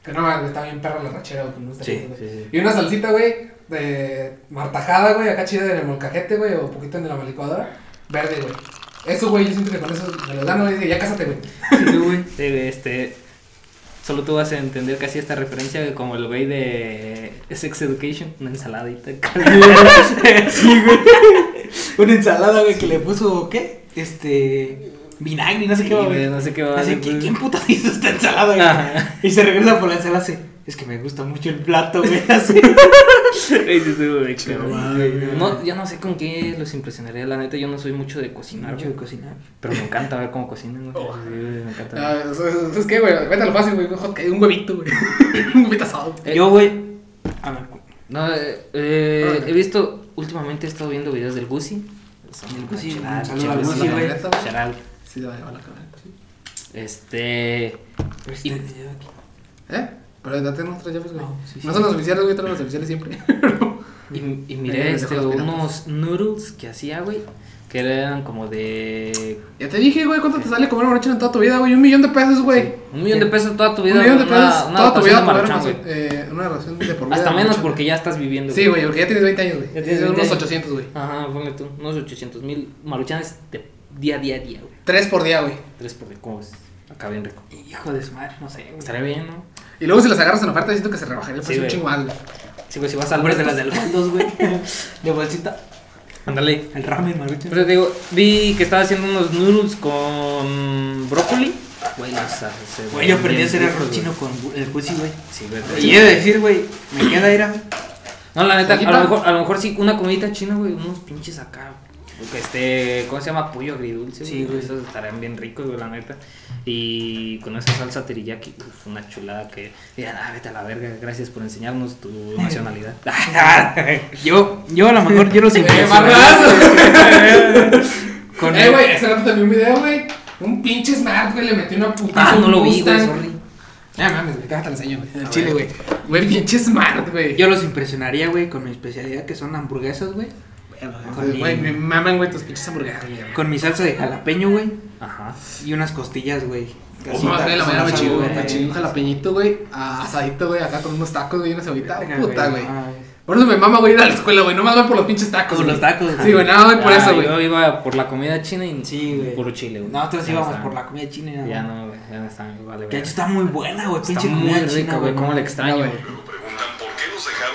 Que no está bien perra la arrachera, güey. unos Sí, taquitos, sí, sí. Y una salsita, güey, de martajada, güey, acá chida en el molcajete, güey, o poquito en la licuadora. Verde, güey. Eso, güey, yo siento que con eso me lo dan, güey, y ya cásate, güey. Sí, güey, este. Solo tú vas a entender casi esta referencia como el güey de Sex Education, una ensaladita. *laughs* Sí, güey. Una ensalada, güey, que le puso, ¿qué? Este... Vinagre, no sé Sí, qué, güey. no sé qué va a Así. ¿quién, ¿quién puta *laughs* hizo esta ensalada, güey? Y se regresa por la ensalada, hace... Es que me gusta mucho el plato, güey, *laughs* así. No, yo no sé con qué los impresionaría, la neta, yo no soy mucho de cocinar, Mucho de cocinar. pero me encanta ver cómo cocinan, güey. Oh. Sí, me encanta. Ah, es que, güey, vete a lo fácil, güey, un huevito, güey. *laughs* un huevito asado. Eh, Yo, güey... A ver, No, eh, eh, he visto, últimamente he estado viendo videos del Gucci. Son El Gucci, güey. Sí, va a llevar la sí. Este. Y- te- te- aquí. ¿Eh? Pero date nuestras llaves, güey. No, sí, no sí. son las oficiales, güey, todas las oficiales siempre. *laughs* Y, y miré este, unos noodles que hacía, güey. Que eran como de. ya te dije, güey, ¿cuánto te sale comer maruchan en toda tu vida, güey? Un millón de pesos, güey. Un millón de pesos toda tu vida. Un millón de una- pesos una toda tu vida Maruchan, güey. eh, una relación de por vida. Hasta menos maruchan. porque ya estás viviendo. Sí, güey, porque ya tienes 20 años, güey. Ya Ya tienes tienes 20 unos años. 800, güey. Ajá, ponle tú. Unos 800 mil maruchanes de día a día a día, güey. Tres por día, güey. Tres por día, ¿cómo es? Acá bien rico. Hijo de su madre, no sé, güey. Estaría bien, ¿no? Y luego si las agarras en oferta, siento que se rebajaría el Sí, precio un güey. chingo güey. Sí, güey, si vas al Hombres de las del güey. *laughs* De bolsita. Ándale. El ramen, maruchan. Pero te digo, vi que estaba haciendo unos noodles con brócoli. Güey, los hace. Güey, yo aprendí a hacer arroz güey. chino con el Gucci, güey. Sí, güey. Y he de decir, güey, me queda era. No, la neta, a lo, mejor, a lo mejor sí, una comidita china, güey, unos pinches acá. Que este, ¿cómo se llama? Pollo agridulce. Sí, güey. Esos estarían bien ricos, güey, la neta. Y con esa salsa teriyaki, uf, una chulada que. Mira, ah, vete a la verga, gracias por enseñarnos tu nacionalidad. *laughs* Yo, yo a lo mejor yo los *laughs* Eh, impresionaría marrazo. *laughs* con Eh, güey, ese rato también un video, güey. Un pinche smart, güey, le metió una putiza. Ah, no lo vi, güey, sorry. Ya mames, güey, déjate lo enseño, güey. el chile, güey. Güey, pinche smart, güey. Yo los impresionaría, güey, con mi especialidad que son hamburguesas, güey. Con mi- Güey, me maman, güey, tus pinches hamburguesas, güey. Con mi salsa de jalapeño, güey. Ajá. Y unas costillas, güey. Oh, Casi madre, la tacos, mañana me güey. me chingó un jalapeñito, güey. Asadito, güey, acá con unos tacos, güey, y una. Verga, Puta, güey. Por eso me mama, güey, ir a la escuela, güey. No más voy por los pinches tacos. Por güey. los tacos, Sí, güey, nada, güey, por Ah, eso, güey. Yo iba por la comida china y Sí, güey. puro chile, güey. Nosotros Ya íbamos está. por la comida china y nada Ya más. no, güey, ya no están, vale, Que verga. hecho está muy buena, güey. Está Pinche muy comida rica, china, güey, cómo le extraño, Ya, güey. güey. Preguntan por qué los dejaron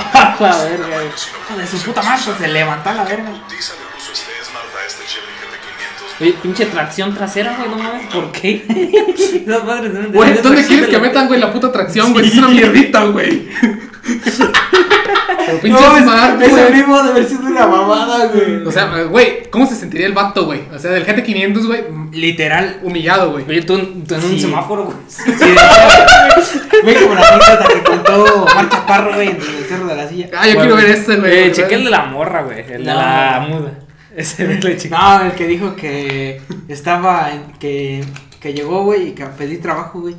*laughs* la verga, güey. Hijo de su puta madre, pues, se levantó a la verga. Putiza le puso Smart a Chevy GT500. Oye, pinche tracción trasera, güey, no mames, ¿por qué? *laughs* Güey, ¿dónde quieres que metan, güey, la puta tracción, güey? Es una mierdita, güey. Pero *laughs* pinche No, es- smart, Ese güey. mismo debe haber sido una mamada, güey. O sea, güey, ¿cómo se sentiría el vato, güey? O sea, del GT500, güey, Literal. humillado, güey. Oye, tú, tú en un semáforo, güey. Sí, Güey, como la anécdota que contó Marta Chaparro, güey, en el cerro de la silla. Ah, yo quiero ver este, güey. Eh, chequé el de la morra, güey. El de la muda. Ese lo chequé. No, el que dijo que estaba, en- que, que llegó, güey, y que pedí trabajo, güey.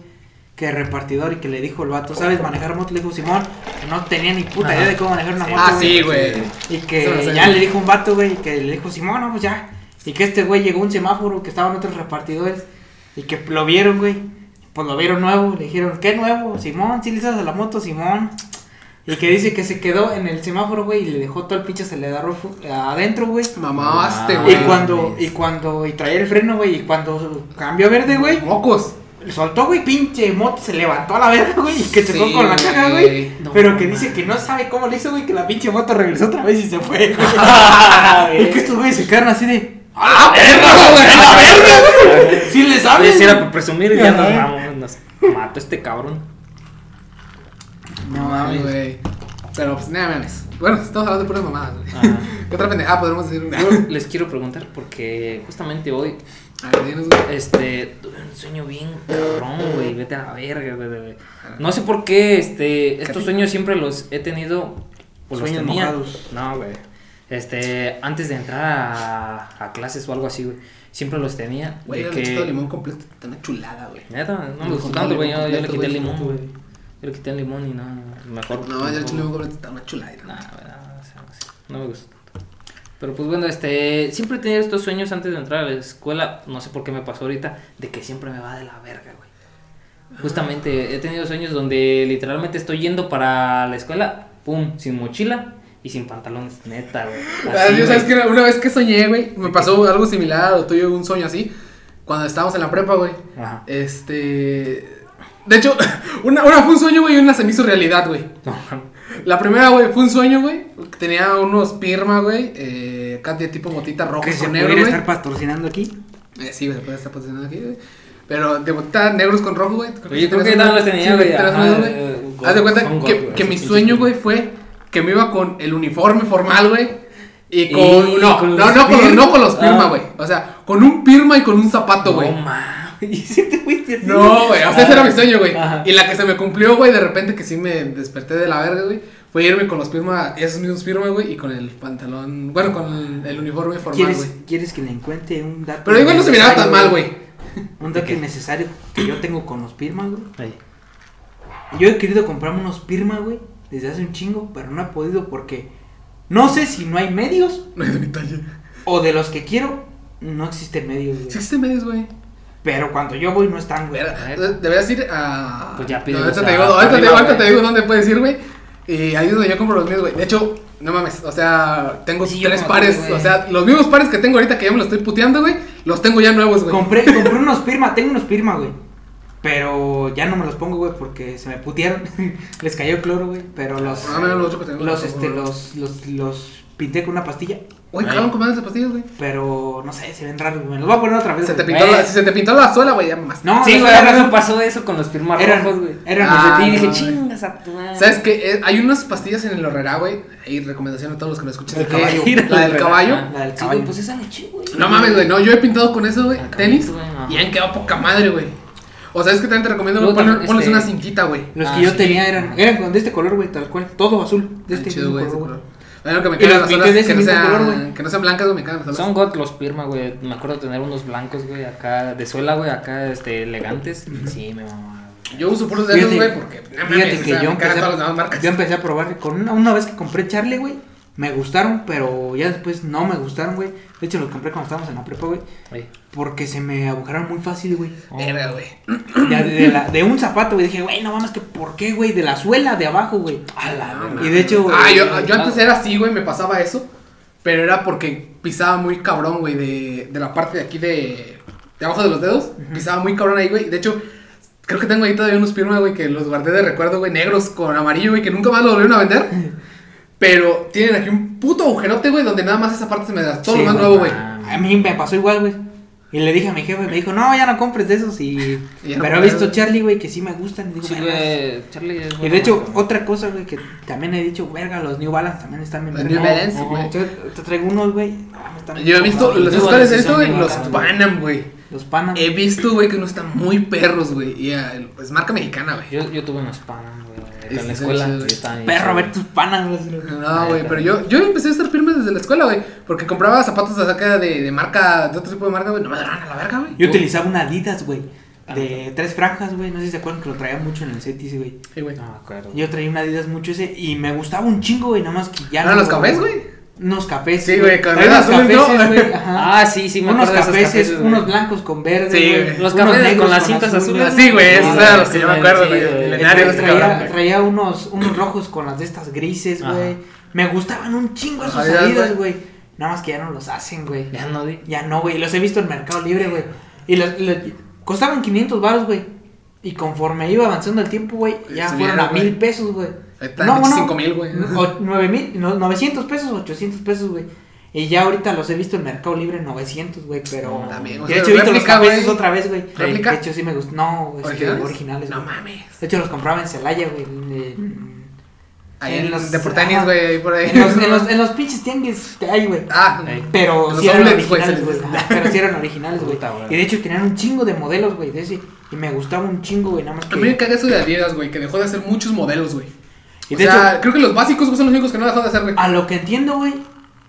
Que repartidor y que le dijo el vato, ¿sabes manejar moto? Le dijo Simón, no tenía ni puta Ajá. idea de cómo manejar una Sí. moto. Ah, sí, güey. Y Se que sé. ya le dijo un vato, güey, que le dijo Simón, no, pues ya. Y que este güey llegó a un semáforo que estaban otros repartidores y que lo vieron, güey. Pues lo vieron nuevo, le dijeron, ¿qué nuevo? Simón, si le a la moto, Simón. Y que dice que se quedó en el semáforo, güey, y le dejó todo el pinche acelerador fu- adentro, güey. Mamaste, Ah, Y güey. cuando, y cuando, y traía el freno, güey, y cuando cambió a verde, güey, Mocos. Le soltó, güey, pinche moto, se levantó a la verga, güey, y que chocó Sí, con la caja, güey. güey. No, pero que dice que no sabe cómo le hizo, güey, que la pinche moto regresó otra vez y se fue, güey. *laughs* *laughs* y que estos güeyes se quedaron así de. ¡A la verga, güey! ¡A la verga! Sí le sabes. si era por presumir y ya nos vamos, nos mató este cabrón. No mames. güey. Pero pues nada mames. Bueno, estamos hablando de puras mamadas, güey. *laughs* ¿Qué otra pendejada podemos decir? Yo les quiero preguntar porque justamente hoy A ver, dinos, güey. Este, tuve un sueño bien cabrón, güey, vete a la verga, güey, güey. No sé por qué, este, estos sueños siempre los he tenido, o los Sueños tenía. mojados. No, güey. Este, antes de entrar a, a clases o algo así, güey, siempre los tenía. Güey, el que... de limón completo está una chulada, güey. Neta, no me gustó tanto, güey, yo, yo le quité el limón, güey. Yo le quité el limón y no, mejor. No, ya el limón completo está una chulada. No, o no me gusta tanto. Pero pues bueno, este, siempre he tenido estos sueños antes de entrar a la escuela, no sé por qué me pasó ahorita, de que siempre me va de la verga, güey. Justamente he tenido sueños donde literalmente estoy yendo para la escuela, pum, sin mochila y sin pantalones, neta, güey. Ah, Así, yo sabes güey. que una vez que soñé, güey, me pasó algo similar o tuve un sueño así. Cuando estábamos en la prepa, güey. Ajá. Este. De hecho, *laughs* una, una fue un sueño, güey, y una se me hizo realidad, güey. No, La primera, güey, fue un sueño, güey. que Tenía unos pirma, güey. Eh, acá de tipo motita rojo Que se con negro, güey. estar patrocinando aquí. Eh, sí, güey, se puede estar posicionando aquí, güey. Pero de botita negros con rojo, güey. Oye, creo que uno. los tenía, güey, güey. eh, Haz de cuenta que, que mi sueño, güey, fue que me iba con el uniforme formal, güey. Y Y con. no, con no, no, con no con los pirma, Ah. güey. O sea, con un pirma y con un zapato, güey. No. *laughs* ¿Y si te fuiste así? No, güey, o sea, ese era mi sueño, güey. Y la que se me cumplió, güey, de repente que sí me desperté de la verga, güey, fue irme con los firma, esos mismos firma, güey, y con el pantalón, bueno, con el, el uniforme formal, ¿Quieres, güey. ¿Quieres que le encuentre un dato? Pero igual no se miraba tan mal, güey. Un dato innecesario que yo tengo con los Pirma, güey. Yo he querido comprarme unos Pirma, güey, desde hace un chingo, pero no he podido porque no sé si no hay medios *laughs* No es de mi talla. o de los que quiero no existen medios, güey. Sí existen medios, güey. Pero cuando yo voy no están, güey. Deberías ir a. Pues ya No, pídelos ahorita te digo, ahorita te arriba, digo, ahorita güey. te digo dónde puedes ir, güey. Y ahí es donde yo compro los míos, güey. De hecho, no mames, o sea, tengo Sí, tres pares. o sea, los mismos pares que tengo ahorita que ya me los estoy puteando, güey. Los tengo ya nuevos, güey. Compré, compré unos Pirma, tengo unos Pirma, güey. Pero ya no me los pongo, güey, porque se me putearon. *laughs* Les cayó cloro, güey. Pero los. Ah, mira, los otros que tengo. Los, este, los, los, los pinté con una pastilla. Güey, cabrón, comiendo esas pastillas, güey. Pero no sé, se ven raros, güey. Me los voy a poner otra vez. Se te pintó la, si se te pintó la suela, güey, ya más. No, Sí, no, güey, no, a mí no, me pasó eso con los firmas Eran- rojos, güey. eran ah, los de y ti, dije, güey. chingas a tu madre. ¿Sabes qué? Eh, hay unas pastillas en el horrera, güey. Hay recomendación a todos los que me escuchan. Del que- caballo. *laughs* La del caballo. La del Sí, caballo. güey, pues esa leche, güey. No mames, güey. No, yo he pintado con eso, güey. Ah, Tenis. Y han quedado poca madre, güey. O sea, es que también te recomiendo Luego poner, pones este- una cintita, güey. Los Ah, que yo sí. tenía eran, eran de este color, güey, tal cual. Todo azul. De Ah, este chido, güey. color. A mí lo que me las olas no, mismo sean, color, güey. que no sean blancas, güey, me cagan las olas. Son got los firma, güey. Me acuerdo de tener unos blancos, güey, acá de suela, güey, acá este elegantes. Sí, me güey. Yo uso puros de esos, güey, porque. Fíjate o que sea, yo empecé, todas las demás marcas. yo empecé a probar con una, una vez que compré Charlie, güey. Me gustaron, pero ya después no me gustaron, güey. De hecho, los compré cuando estábamos en la prepa, güey. Porque se me agujeraron muy fácil, güey. Verga, güey. De, de la- de un zapato, güey. Dije, güey, no mames, que ¿por qué, güey? De la suela de abajo, güey. A la No, Y de hecho. Ah, yo, eh, yo antes era así, güey, me pasaba eso. Pero era porque pisaba muy cabrón, güey, de, de la parte de aquí de. De abajo de los dedos. Pisaba muy cabrón ahí, güey. De hecho, creo que tengo ahí todavía unos firmas, güey, que los guardé de recuerdo, güey, negros con amarillo, güey, que nunca más lo volvieron a vender. *laughs* Pero tienen aquí un puto agujerote, güey, donde nada más esa parte se me da. Todo Sí, lo más nuevo, güey. A mí me pasó igual, güey. Y le dije a mi jefe, me dijo, no, ya no compres de esos. Y... *laughs* Y no Pero he visto. Charlie, güey, que sí me gustan. Digo, Sí, güey, Charlie es Y buena de hecho, otra cosa, güey, que también he dicho, verga, los New Balance también están bien Los. New Balance, güey. Yo te traigo unos, güey. no, Yo he visto los Balance esto, güey, los. Panam, güey. Los Panam. He visto, güey, que unos están muy perros, güey. Y ah, es marca mexicana, güey. Yo, yo tuve unos Panam, güey, en la escuela. y estaban bien Perro, ver tus güey. No, güey, pero yo, yo empecé a hacer firmes desde la escuela, güey. Porque compraba zapatos de saca de, de marca, de otro tipo de marca, güey. No me daban a la verga, güey. Yo utilizaba una Adidas, güey. De tres franjas, güey. No sé si se acuerdan que lo traía mucho en el CETIS, güey. Sí, güey. No acuerdo. Yo traía una Adidas mucho ese. Y me gustaba un chingo, güey. Nada más que ya ¿Eran no. los cafés, güey? Unos cafés. Sí, güey, con unos azules, ¿no? güey. *laughs* Ah, sí, sí, me unos cafés, güey. unos blancos con verde, Sí, güey. güey. Los cafés negros con las cintas azul, azules. güey. Sí, güey, esos eran los que yo me acuerdo, sí, güey. güey. Traía, güey. traía unos, unos rojos con las de estas grises, Ajá. güey. Me gustaban un chingo esos salidas, güey. güey. Nada más que ya no los hacen, güey. Ya no di. Ya no, güey. Los he visto en Mercado Libre, güey. Y los, los- costaban 500 baros, güey. Y conforme iba avanzando el tiempo, güey, ya fueron a güey. mil pesos, güey. Están, 5,000, güey. o- nueve mil, no, 900 pesos, 800 pesos, güey. Y ya ahorita los he visto en Mercado Libre en 900, güey, pero... También, o de hecho, he visto los güey. otra vez, güey. ¿Réplica? De hecho, sí me gustó. No, este, ¿Originales? originales. No güey. mames. De hecho, los compraba en Celaya, güey. en- Ahí En en los- Deportanis, güey, ahí por ahí. En los, en los, en los pinches tianguis que hay, güey. Ah. Pero sí los eran güey, originales, güey. Pero sí eran originales, güey. Güey. Y de hecho tenían un chingo de modelos, güey, de ese. Y me gustaba un chingo, güey. Nada más a mí me que. caga eso de Adidas, güey, que dejó de hacer muchos modelos, güey. Y O de sea, hecho, creo que los básicos son los únicos que no dejó de hacer, güey. a lo que entiendo, güey,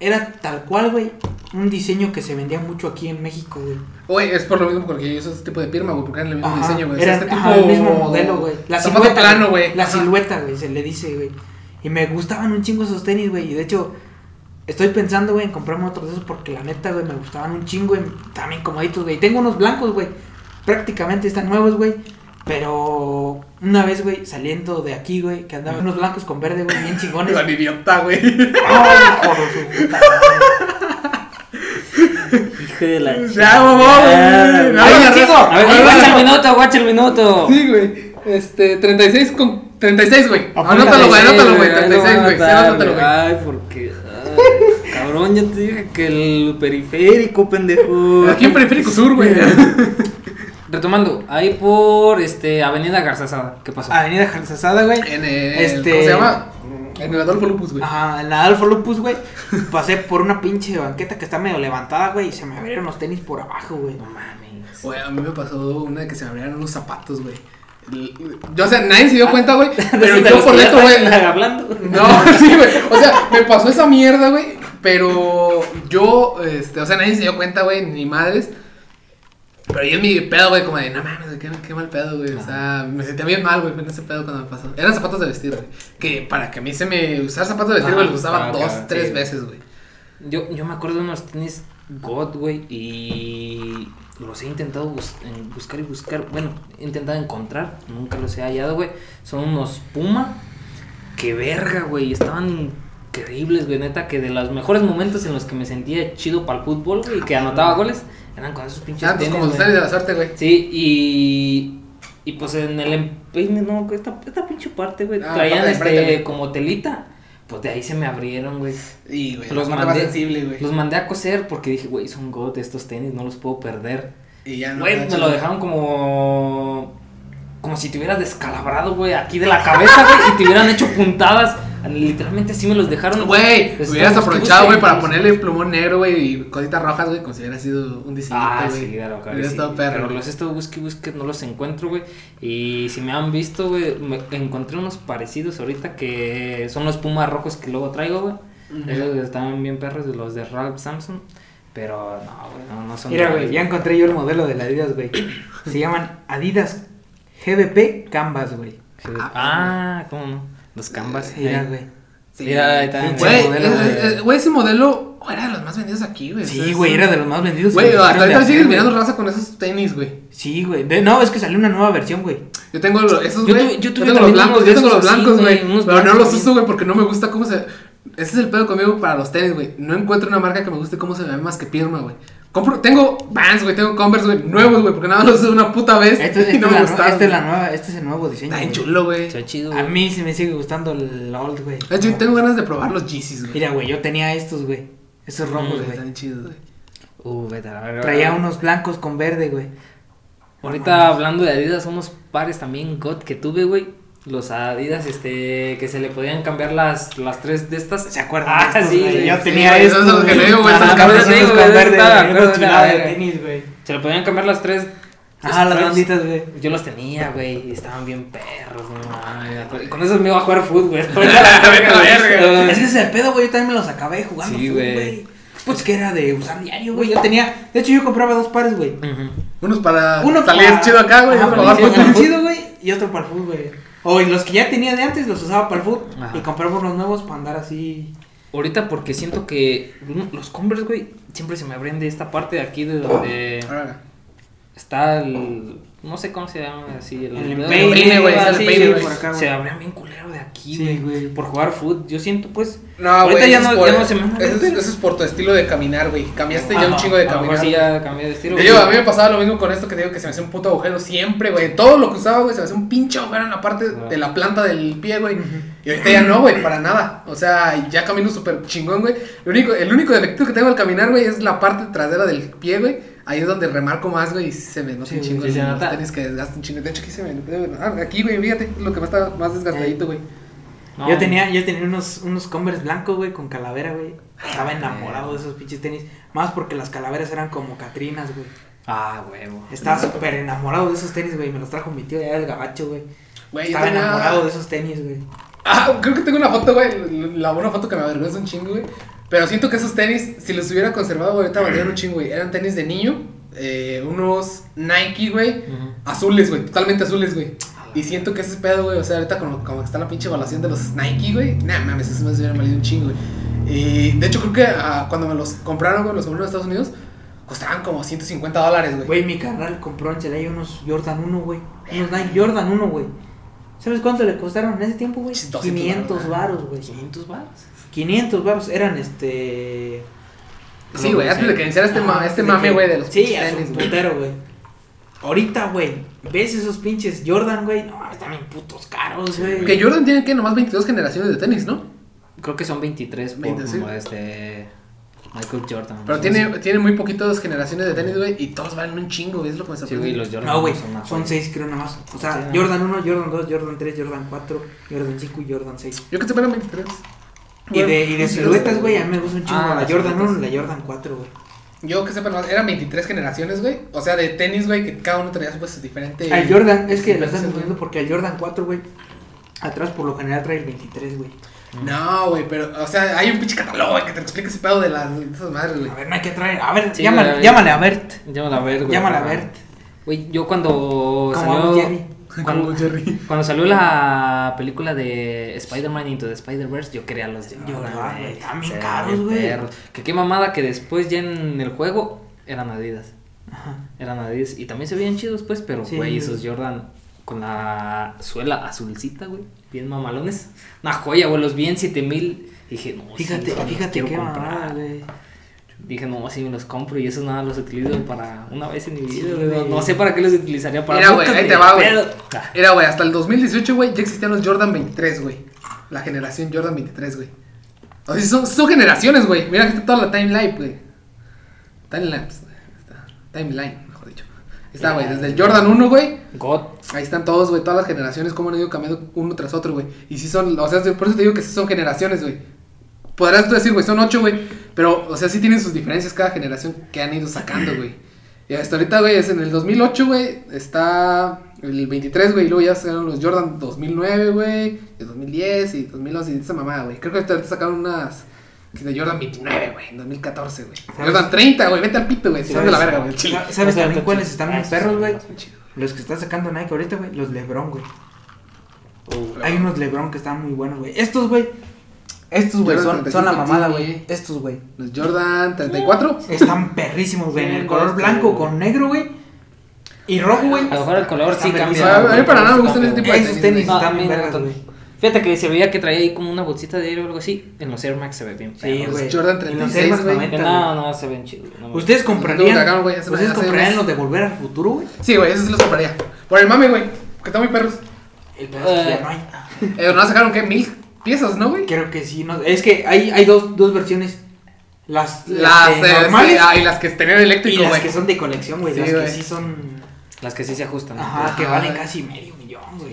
era tal cual, güey. Un diseño que se vendía mucho aquí en México, güey. Güey, es por lo mismo porque uso este tipo de firma, güey, porque eran el mismo Ajá, diseño, güey. Era este ajá, tipo... el mismo modelo, güey. La Zapato silueta. plano, güey. La Ajá. silueta, güey, se le dice, güey. Y me gustaban un chingo esos tenis, güey. Y de hecho, estoy pensando, güey, en comprarme otros de esos porque la neta, güey, me gustaban un chingo. Y también comoditos, güey. Tengo unos blancos, güey. Prácticamente están nuevos, güey. Pero una vez, güey, saliendo de aquí, güey, que andaban unos blancos con verde, güey, bien *laughs* chingones. Tan idiota, güey. *laughs* Ay, hijo de su puta madre. *laughs* Hijo de la Ya, mamá, güey. No, Ay, la chico. raza- A ver, no, la guacha el minuto, guacha el minuto. Sí, güey. Este, 36 con... 36, güey. Apúntale, Anótalo, güey, anótalo, güey. Ay, no 36, güey. Sí, anótalo, güey. Ay, porque. ay, cabrón, ya te dije que el periférico, pendejo. Aquí en Periférico Sur, güey. Retomando, ahí por este Avenida Garzazada. ¿Qué pasó? Avenida Jalzazada, güey. En el... Este- ¿Cómo se llama? En el Adolfo Lupus, güey. Ajá, en la Adolfo Lupus, güey. Pasé por una pinche banqueta que está medio levantada, güey. Y se me abrieron los tenis por abajo, güey. No mames. Güey, a mí me pasó una de que se me abrieron unos zapatos, güey. El- Yo, o sea, nadie se dio cuenta, güey. *laughs* Pero yo por dentro, güey. Hablando. No, *laughs* sí, güey. O sea, me pasó esa mierda, güey. Pero yo, este, o sea, nadie se dio cuenta, güey, ni madres. Pero yo en mi pedo, güey, como de, no mames, qué, qué mal pedo, güey. O sea, me sentía bien mal, güey, en ese pedo cuando me pasó. Eran zapatos de vestir, güey. Que para que a mí se me usar zapatos de vestir, güey, los usaba ah, dos, tres sí. veces, güey. Yo, yo me acuerdo de unos tenis God, güey, y los he intentado bus- buscar y buscar. Bueno, he intentado encontrar, nunca los he hallado, güey. Son unos Puma. Que verga, güey, estaban increíbles, güey, neta, que de los mejores momentos en los que me sentía chido para el fútbol, güey, y que anotaba goles, eran con esos pinches Ah, pues como tenis de la suerte, güey. Sí, y. Y pues en el empeine, no, esta, esta pinche parte, güey, Ah, traían este como telita. Pues de ahí se me abrieron, güey. Y, güey, Los mandé, más sensible, güey. los mandé a coser porque dije, güey, son God estos tenis, no los puedo perder. Y ya no. Güey, me lo dejaron como. Como si te hubieras descalabrado, güey, aquí de la cabeza, güey, y te hubieran hecho puntadas. Literalmente así me los dejaron. Güey, Pues, hubieras aprovechado, güey, para ponerle plumón negro, güey, y cositas rojas, güey, como si hubiera sido un diseño, Ah, güey. sí, claro, claro. Hubiera sí. estado perro. Pero los he estado busque busque, no los encuentro, güey. Y si me han visto, güey, me encontré unos parecidos ahorita que son los pumas rojos que luego traigo, güey. Ujú. Esos están bien perros de los de Ralph Samson. Pero no, güey, no, no son Mira, güey, ya encontré yo el modelo de la Adidas, güey. Se llaman Adidas GBP Canvas, güey. Ah, ¿cómo no? Los canvas. Mira, ahí. güey. Sí. Mira, ahí está. Güey, modelo, eh, güey. eh, güey, ese modelo oh, era de los más vendidos aquí, güey. Sí, güey, era de los más vendidos. Güey, hasta ahorita sigues mirando raza con esos tenis, güey. Sí, güey. No, es que salió una nueva versión, güey. Yo tengo lo- esos, Yo güey. yo tengo los blancos, yo tengo los blancos, güey, Pero no los uso, güey, porque no me gusta cómo se. Ese es el pedo conmigo para los tenis, güey. No encuentro una marca que me guste cómo se ve más que Pirma, güey. Compro, tengo Vans, güey, tengo Converse, güey, nuevos, güey, porque nada más los uso una puta vez. Este, este y no es me la, gustaron. este es la nueva, este es el nuevo diseño. Está bien güey. chulo, güey. Está chido, A mí sí me sigue gustando el old, güey. De hecho, yo tengo ganas de probar los Yeezys, güey. Mira, güey, yo tenía estos, güey. Esos rojos, Güey, güey. Están chidos, güey. Uh, vete a la verga. Traía unos blancos con verde, güey. Ahorita hablando de Adidas, unos pares también God que tuve, güey. Los Adidas, este, que se le podían cambiar las, las tres de estas. ¿Se acuerdan? Ah, de estos, sí, güey? Yo Sí, tenía estos. esos son los que le digo, güey, Ah, güey. Se le podían cambiar las tres. Ah, las banditas, güey. Yo los tenía, güey, y estaban bien perros, no con esos me iba a jugar fútbol, güey. *laughs* La verga. Ese es el pedo, güey. Yo también me los acabé jugando. Sí, fútbol, güey. Pues que era de usar diario, güey. Yo tenía. De hecho, yo compraba dos pares, güey. Unos para Uno salir chido acá, güey. Otro para salir chido, güey. Y otro para el fútbol, güey. O y los que ya tenía de antes los usaba para el. Ajá. Y compraba unos nuevos para andar así. ahorita porque siento que los Converse, güey, siempre se me abren de esta parte de aquí de donde Ahora, está el. No sé cómo se llama así. El, El el empeine, güey, el por acá. Se abren bien culero de aquí, Sí, güey. güey. por jugar fútbol. Yo siento, pues. No, Ahorita güey, ya no- por, ya no se me eso, es, eso es por tu estilo de caminar, güey. Cambiaste ya un chingo de caminar. sí güey. ya cambié de estilo. Te digo, a mí me pasaba lo mismo con esto que te digo que se me hacía un puto agujero siempre, güey. Todo lo que usaba, güey, se me hacía un pinche agujero en la parte Ah. de la planta del pie, güey. Y ahorita ya no, güey, para nada. O sea, ya camino súper chingón, güey. Lo único, el único defecto que tengo al caminar, güey, es la parte trasera del pie, güey. Ahí es donde remarco más, güey, y se me nota Sí, un chingo. sí se los nota. tenis que desgastan un chingo. De hecho, aquí se me. ah, aquí, güey, fíjate, lo que más está más desgastadito, güey. No, Yo tenía, yo tenía unos, unos Converse blancos, güey, con calavera, güey. Estaba Ah, enamorado de esos pinches tenis. Más porque las calaveras eran como Catrinas, güey. Ah, huevo. Estaba súper enamorado de esos tenis, güey. Me los trajo mi tío allá del gabacho, güey. Estaba tenía- enamorado de esos tenis, güey. Ah, creo que tengo una foto, güey. La buena foto que me avergüenza un chingo, güey. Pero siento que esos tenis, si los hubiera conservado, güey, ahorita valdrían un chingo, güey. Eran tenis de niño. eh, unos Nike, güey. Azules, güey. Totalmente azules, güey. Y siento que ese pedo, güey. O sea, ahorita como, como está la pinche evaluación de los Nike, güey. Nah, mames, esos me hubieran valido un chingo, güey. Y de hecho, creo que ah, cuando me los compraron, güey, los compraron en Estados Unidos, costaban como 150 dólares, güey. Güey, mi carnal compró en Celaya unos Jordan 1, güey. Unos Nike Jordan 1, güey. ¿Sabes cuánto le costaron en ese tiempo, güey? Pinches 200 500 varos, güey. 500 baros. 500 varos eran este. Sí, güey, antes de que iniciara este, ma- Ah, este mame, güey, de los Sí, a su putero, güey. Ahorita, güey, ves esos pinches Jordan, güey. No, están bien putos caros, güey. Que Jordan tiene que nomás 22 generaciones de tenis, ¿no? Creo que son 23 por 20, sí. como este. Michael Jordan. Pero No tiene, tiene muy poquitas generaciones de tenis, güey, y todos valen un chingo, güey, es lo que me Sí, sorprende. güey, los Jordan. No, güey, una son joya. 6 creo nada más. O sea, Sí, no. Jordan 1, Jordan 2, Jordan 3, Jordan 4, Jordan 5 y Jordan 6. Yo que te eran 23. Y de, y de sí, siluetas, sí. güey, a mí me gusta un chingo Ah, la Jordan 1 y la Jordan 4, güey. Yo que sepa, nomás, eran 23 generaciones, güey. O sea, de tenis, güey, que cada uno tenía pues diferente. Al Jordan, es que lo estás confundiendo porque al Jordan 4, güey, atrás por lo general trae el 23, güey. No, güey, pero, o sea, hay un pinche catálogo, güey, que te explica ese pedo de las de esas madres, güey. A ver, no hay que traer. A ver, Sí, llámale, llámale a Bert. Llámala a ver, güey. Llámala a. Bert. Güey, yo cuando salió. *laughs* Cuando, Como Jerry. cuando salió la película de Spider-Man Into the Spider-Verse, yo quería los Jordan, güey, Se caros, güey. Que qué mamada que después ya en el juego eran Adidas. Ajá. Eran Adidas. Y también se veían chidos, pues, pero, Sí, güey, esos Jordan con la suela azulcita, güey. Bien mamalones. Una joya, güey. Los vi en 7000. Dije, no, sí, Fíjate, los fíjate qué comprar. mamada, güey. Dije, no, así me los compro y esos nada los utilizo para una vez en mi vida. Sí, no, sé para qué los utilizaría para Mira, güey, ahí te va, güey. Era, güey, hasta el 2018, güey, ya existían los Jordan 23, güey. La generación Jordan 23, güey. O sea, son, son generaciones, güey. Mira que está toda la timeline, güey. Timelapse. Timeline, mejor dicho. Ahí Está, güey, desde el Jordan 1, güey. God. Ahí están todos, güey, todas las generaciones, cómo han ido cambiando uno tras otro, güey. Y sí son, o sea, por eso te digo que sí son generaciones, güey. Podrás tú decir, güey, son ocho, güey. Pero, o sea, sí tienen sus diferencias cada generación que han ido sacando, güey. Y hasta ahorita, güey, es en el 2008, güey. Está el 23, güey. Y luego ya sacaron los Jordan 2009, güey. El 2010 y 2011 y esa mamada, güey. Creo que hasta ahorita sacaron unas que de Jordan 29, güey, en 2014, güey. Jordan 30, güey. Vete al pito, güey. Van de la verga, güey. chile. ¿Sabes, ¿sabes O sea, también cuáles están Ah, bien sí, perros, güey? Los que está sacando Nike ahorita, güey. Los Lebron, güey. Uh, Hay unos Lebron que están muy buenos, güey. Estos, güey. Estos, güey, son, son la 35, mamada, güey. Estos, güey. Los Jordan 34. Están perrísimos, güey. En el color este- blanco con negro, güey. Y rojo, güey. A lo mejor el color sí cambia. A mí para nada me gustan ese tipo de Esos tenis, No, no tanto. güey. Fíjate que se veía que traía ahí como una bolsita de aire o algo así. En los Air Max se ve bien. Sí, güey. Jordan Y los 36, Air Max güey. 90, No, no, se ven chidos. no ¿Ustedes comprarían, hace- ¿ustedes comprarían los de Volver al Futuro, güey? Sí, güey, esos sí los compraría. Por el mame, güey. Que están muy perros. El pedazo que Eh. ya no hay. Eh, ¿No sacaron qué? Mil piezas, ¿no, güey? Creo que sí. No, es que hay, hay dos, dos versiones. Las, Las eh, normales sí, ah, y las que tenían y eléctrico, las güey. que son de colección, güey. Sí, las que sí son... Las que sí se ajustan. ¿no? Ajá, que Ajá. valen casi medio millón, güey.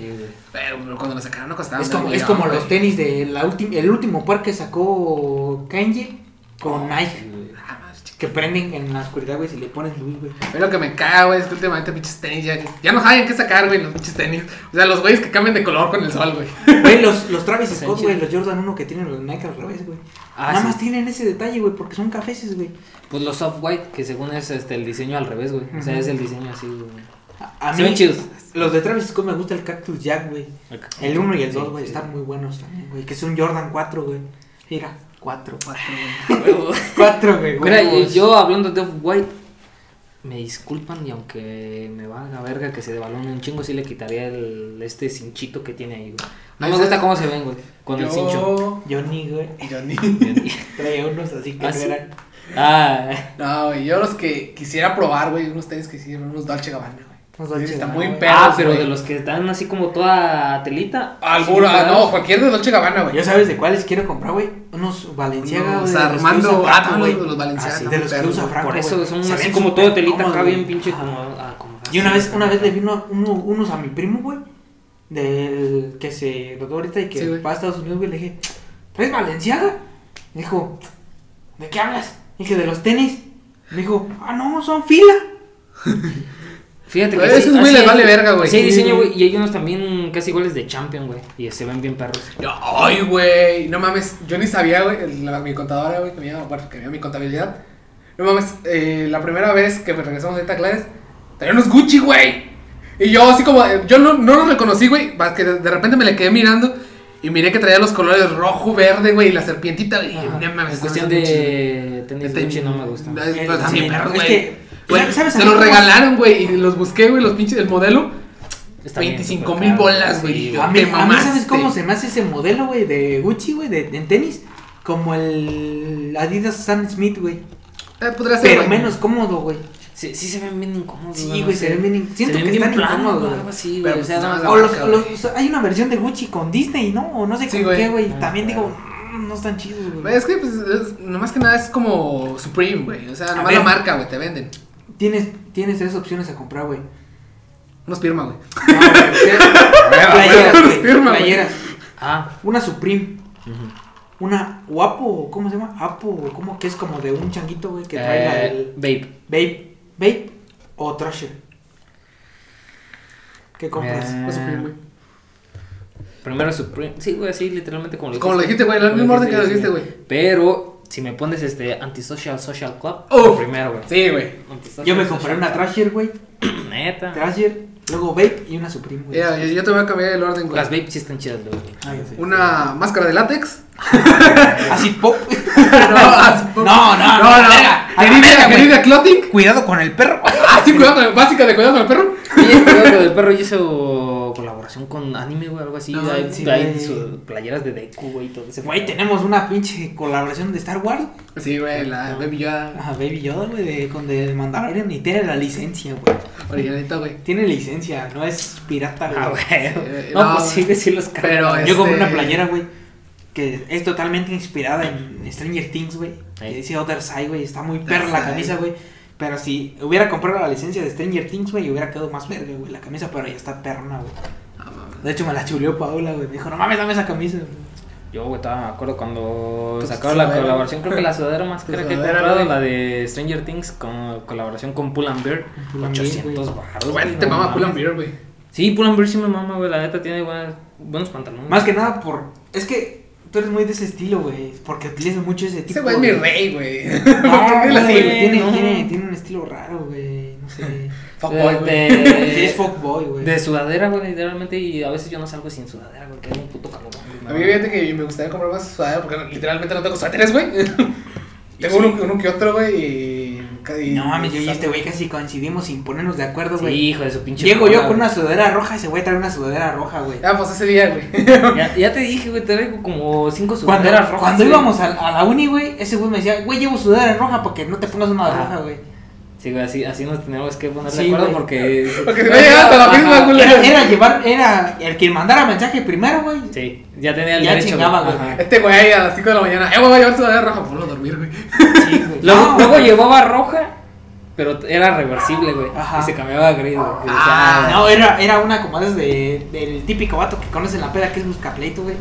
Pero, pero cuando lo sacaron no costaban. Es como, es como los tenis de la ulti- el último par que sacó Kanye con Nike. Ah, madre, chica. Que prenden en la oscuridad, güey, si le pones luz, güey. A mí lo que me caga, güey, es que últimamente pinches tenis ya, ya no saben qué sacar, güey, los pinches tenis. O sea, los güeyes que cambian de color con el sol, güey. Güey, los, los Travis Scott, güey, los Jordan 1 que tienen los Nike al revés, güey. Ah, Nada sí. más tienen ese detalle, güey, porque son cafeses, güey. Pues los soft white, que según es este el diseño al revés, güey. O sea, es el diseño así, güey. A, ven chidos. Los de Travis Scott me gusta el Cactus Jack, güey. El 1 y el 2, güey, Sí, están muy buenos también, güey. Que es un Jordan 4, güey. Mira. Cuatro. *laughs* Huevo. Cuatro, güey. Mira, yo hablando de Off-White, me disculpan y aunque me valga verga que se devalone un chingo, sí le quitaría el, este cinchito que tiene ahí, güey. No me gusta cómo se ven, güey, con el cincho. Yo. Johnny, güey. Johnny. *laughs* Traía unos así que ¿Ah, sí? eran. Ah, No, güey, yo los que quisiera probar, güey, unos tenis que hicieron, unos Dolce Gabbana, Dolce Sí, están Gabbana, muy perros, ah, pero güey. de los que están así como toda telita. Alguno, sí, ah, no, cualquier de Dolce Gabbana, güey. ¿Ya sabes de cuáles quiero comprar, güey? Unos Valenciaga, Unos güey. de los que Armando, ah, güey. los, Valenciaga. Ah, sí, De los que usa. Franco, Por eso son Se así como todo telita acá bien pinche como, ah, como Y una vez, una vez le vi uno- uno- unos a mi primo, güey. Del que se graduó ahorita y que Sí, va a Estados Unidos, güey. Le dije, ¿traes Valenciaga? Me dijo, ¿de qué hablas? Dije, de los tenis. Me dijo, ah, no, son fila. *laughs* Fíjate que esos sí, güey les vale verga, güey. Sí, hay diseño, güey. y hay unos también casi iguales de Champion, güey, y se ven bien perros. Ay, güey, no mames, yo ni sabía, güey, mi contadora, güey, que me llama, bueno, que me llama mi contabilidad. No mames, eh, la primera vez que regresamos a Clares, traía unos Gucci, güey. Y yo así como, eh, yo no, no los reconocí, güey, más que de, de repente me le quedé mirando y miré que traía los colores rojo, verde, güey, y la serpientita, güey. No mames, cuestión de tenis Gucci no me pero también sí, es güey. que, Güey, ¿sabes se los cómo- regalaron, güey, y los busqué, güey, los pinches, el modelo. Está bien 25 súper mil caro. bolas, güey. Sí, A mí, a mí. ¿sabes cómo se me hace ese modelo, güey, de Gucci, güey, de, en tenis? Como el Adidas Stan Smith, güey. Eh, podría ser, Pero menos cómodo, güey. Sí, sí se ven bien incómodos. Sí, no güey, sé. se ven bien in- siento se que bien están incómodos, güey, güey. algo así, Pero güey. O sea, pues O los, los- hay una versión de Gucci con Disney, ¿no? O no sé Sí, con qué, güey. Ah, También digo. "Mm, no están chidos, güey. Es que, pues, es- nomás que nada es como Supreme, güey. O sea, nomás la marca, güey, te venden. Tienes, tienes tres opciones a comprar, güey. Unos firma, güey. No, güey, *laughs* Playeras, güey. firma, güey. Playeras. Ah, Una Supreme. Una Guapo, ¿cómo se llama? Apo, ¿cómo? Que es como de un changuito, güey, que trae la Eh, del Vape. Babe. Babe o Thrasher. ¿Qué compras? Eh, Supreme, güey. Primero Supreme. Sí, güey, así literalmente como lo Como lo dijiste, güey, el Como mismo orden que lo dijiste, güey. Pero si me pones este Antisocial Social Club, Uf. primero, güey. Sí, güey. Yo me compré una Club. Thrasher, güey. *clears throat* Neta. Thrasher, luego Babe y una Supreme, güey. Ya, yo, yo te voy a cambiar el orden, güey. Las Vape sí están chidas, güey. Ay, sí. Una máscara de látex. *laughs* Así pop. *laughs* no, así, No, no, no, no, no. Herida, herida clothing. Cuidado con el perro. Ah, sí, cuidado con el, básica de cuidado con el perro. Oye, el perro hizo colaboración con anime, güey, algo así. No, hay sí, hay güey. su- playeras de Deku, güey, y todo ese Güey, tenemos una pinche colaboración de Star Wars. Sí, güey, la Baby Yoda. Ajá, Baby Yoda, güey, de, con de Mandalorian y tiene la licencia, güey. Originalita, güey. Tiene licencia, no es pirata, Ah, güey. güey. Eh, No, no, pues sí, güey, sí los pero güey. Yo compré este- una playera, güey, que es totalmente inspirada en Stranger Things, güey. Que dice Other Side, güey. Está muy perra la camisa, güey. Pero si hubiera comprado la licencia de Stranger Things, güey, hubiera quedado más verga, güey, la camisa, pero ya está perrona, güey. De hecho, me la chuleó Paula, güey. Me dijo, no mames, dame esa camisa. güey". Yo, güey, estaba, me acuerdo cuando Pues, sacaron la colaboración, creo que la sudadera más *laughs* cara que he comprado, la de Stranger Things, con colaboración con Pull and Bear, Pull and Bear, 800 güey. baros. Güey, te mama Pull and Bear, güey. Sí, Pull and Bear sí me mama, güey, la neta tiene buenos pantalones. Más que nada por. Es que tú eres muy de ese estilo, güey. Porque utilizas mucho ese tipo Ese güey es mi rey, güey. No, *laughs* ¿Por qué la güey, sigue? tiene, no. tiene, tiene un estilo raro, güey. No sé. Fuckboy, de, güey. *laughs* Sí, es fuckboy, güey. de sudadera, güey, literalmente, y a veces yo no salgo sin sudadera, güey, que hay un puto calor. A mí fíjate que me gustaría comprar más sudadera porque literalmente no tengo suéteres, güey. *laughs* tengo uno, uno que otro, güey, y... y- No mames, yo y este güey casi coincidimos sin ponernos de acuerdo, Sí, güey. hijo de su pinche. Llego yo con una sudadera roja y ese güey trae una sudadera roja, güey. Ah, pues ese día, güey. *laughs* Ya, ya te dije, güey, te traigo como cinco Cuando, sudaderas rojas. cuando íbamos a, a la uni, güey, ese güey me decía, güey, llevo sudadera roja porque no te pongas una Ajá. roja, güey. Sí, güey, así, así nos tenemos que poner de Sí, acuerdo güey. porque. Porque si no llegas hasta la misma, güey. Era, era llevar, era el que mandara mensaje primero, güey. Sí, ya tenía el Ya derecho. chingaba, güey. Ajá. Este güey a las 5 de la mañana, eh, güey, voy a llevar sudadera roja, ponlo a dormir, güey. Sí, güey. *laughs* Luego, No, luego güey. llevaba roja, pero era reversible, güey. Ajá. Y se cambiaba a gris, güey. Ah, no, era, era una como esas de, del típico vato que conoce en la peda que es buscapleito, güey.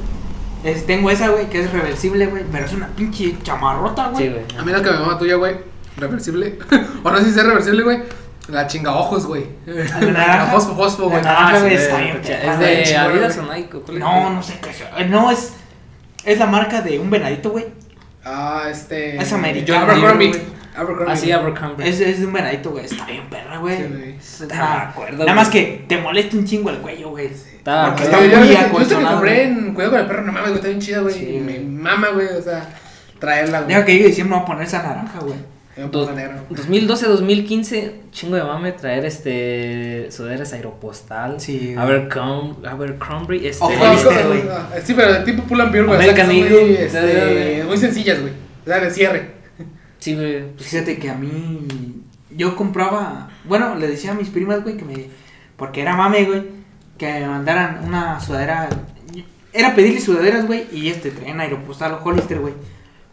Es- tengo esa, güey, que es reversible, güey, pero es una pinche chamarrota, güey. Sí, güey. A mí la que me mama tuya, güey, reversible. *laughs* o no sé si es reversible, güey. La chinga ojos, güey. La *laughs* naranja. La fosfo, fosfo, güey. La naranja, Ah, güey, está bien ¿Es de Adidas güey. o Nike? ¿Cuál es? No, no sé qué sea. Eh, No, es, es la marca de un venadito, güey. Ah, este. Es americano, Abercrombie. Abercrombie. Ah, sí, Abercrombie. Es, es de un venadito, güey. Está bien perra, güey. Sí, güey. Es Está acuerdo, Nada más que te molesta un chingo el cuello, güey. Está Porque está yo, muy yo, yo, yo, compré en Cuidado con el perro, no mames, güey, está bien chida, güey. Me mama, güey, o sea. traerla, güey. Deja que llegue diciembre, me voy a poner esa naranja, güey. Yo me Dos- pongo negro. *laughs* 2012-2015, chingo de mame traer este sudaderas aeropostal. Sí, güey. Abercrom- Abercrombie, este. Ojo, no, güey. Sí, pero de tipo pull and beer, güey. muy, este, muy sencillas, güey. O sea, de cierre. Sí, güey. pues, Fíjate que a mí. Yo compraba. Bueno, le decía a mis primas, güey, que me. Porque era mame, güey. Que me mandaran una sudadera. Era pedirle sudaderas, güey. Y este traían aeropostal o Hollister, güey.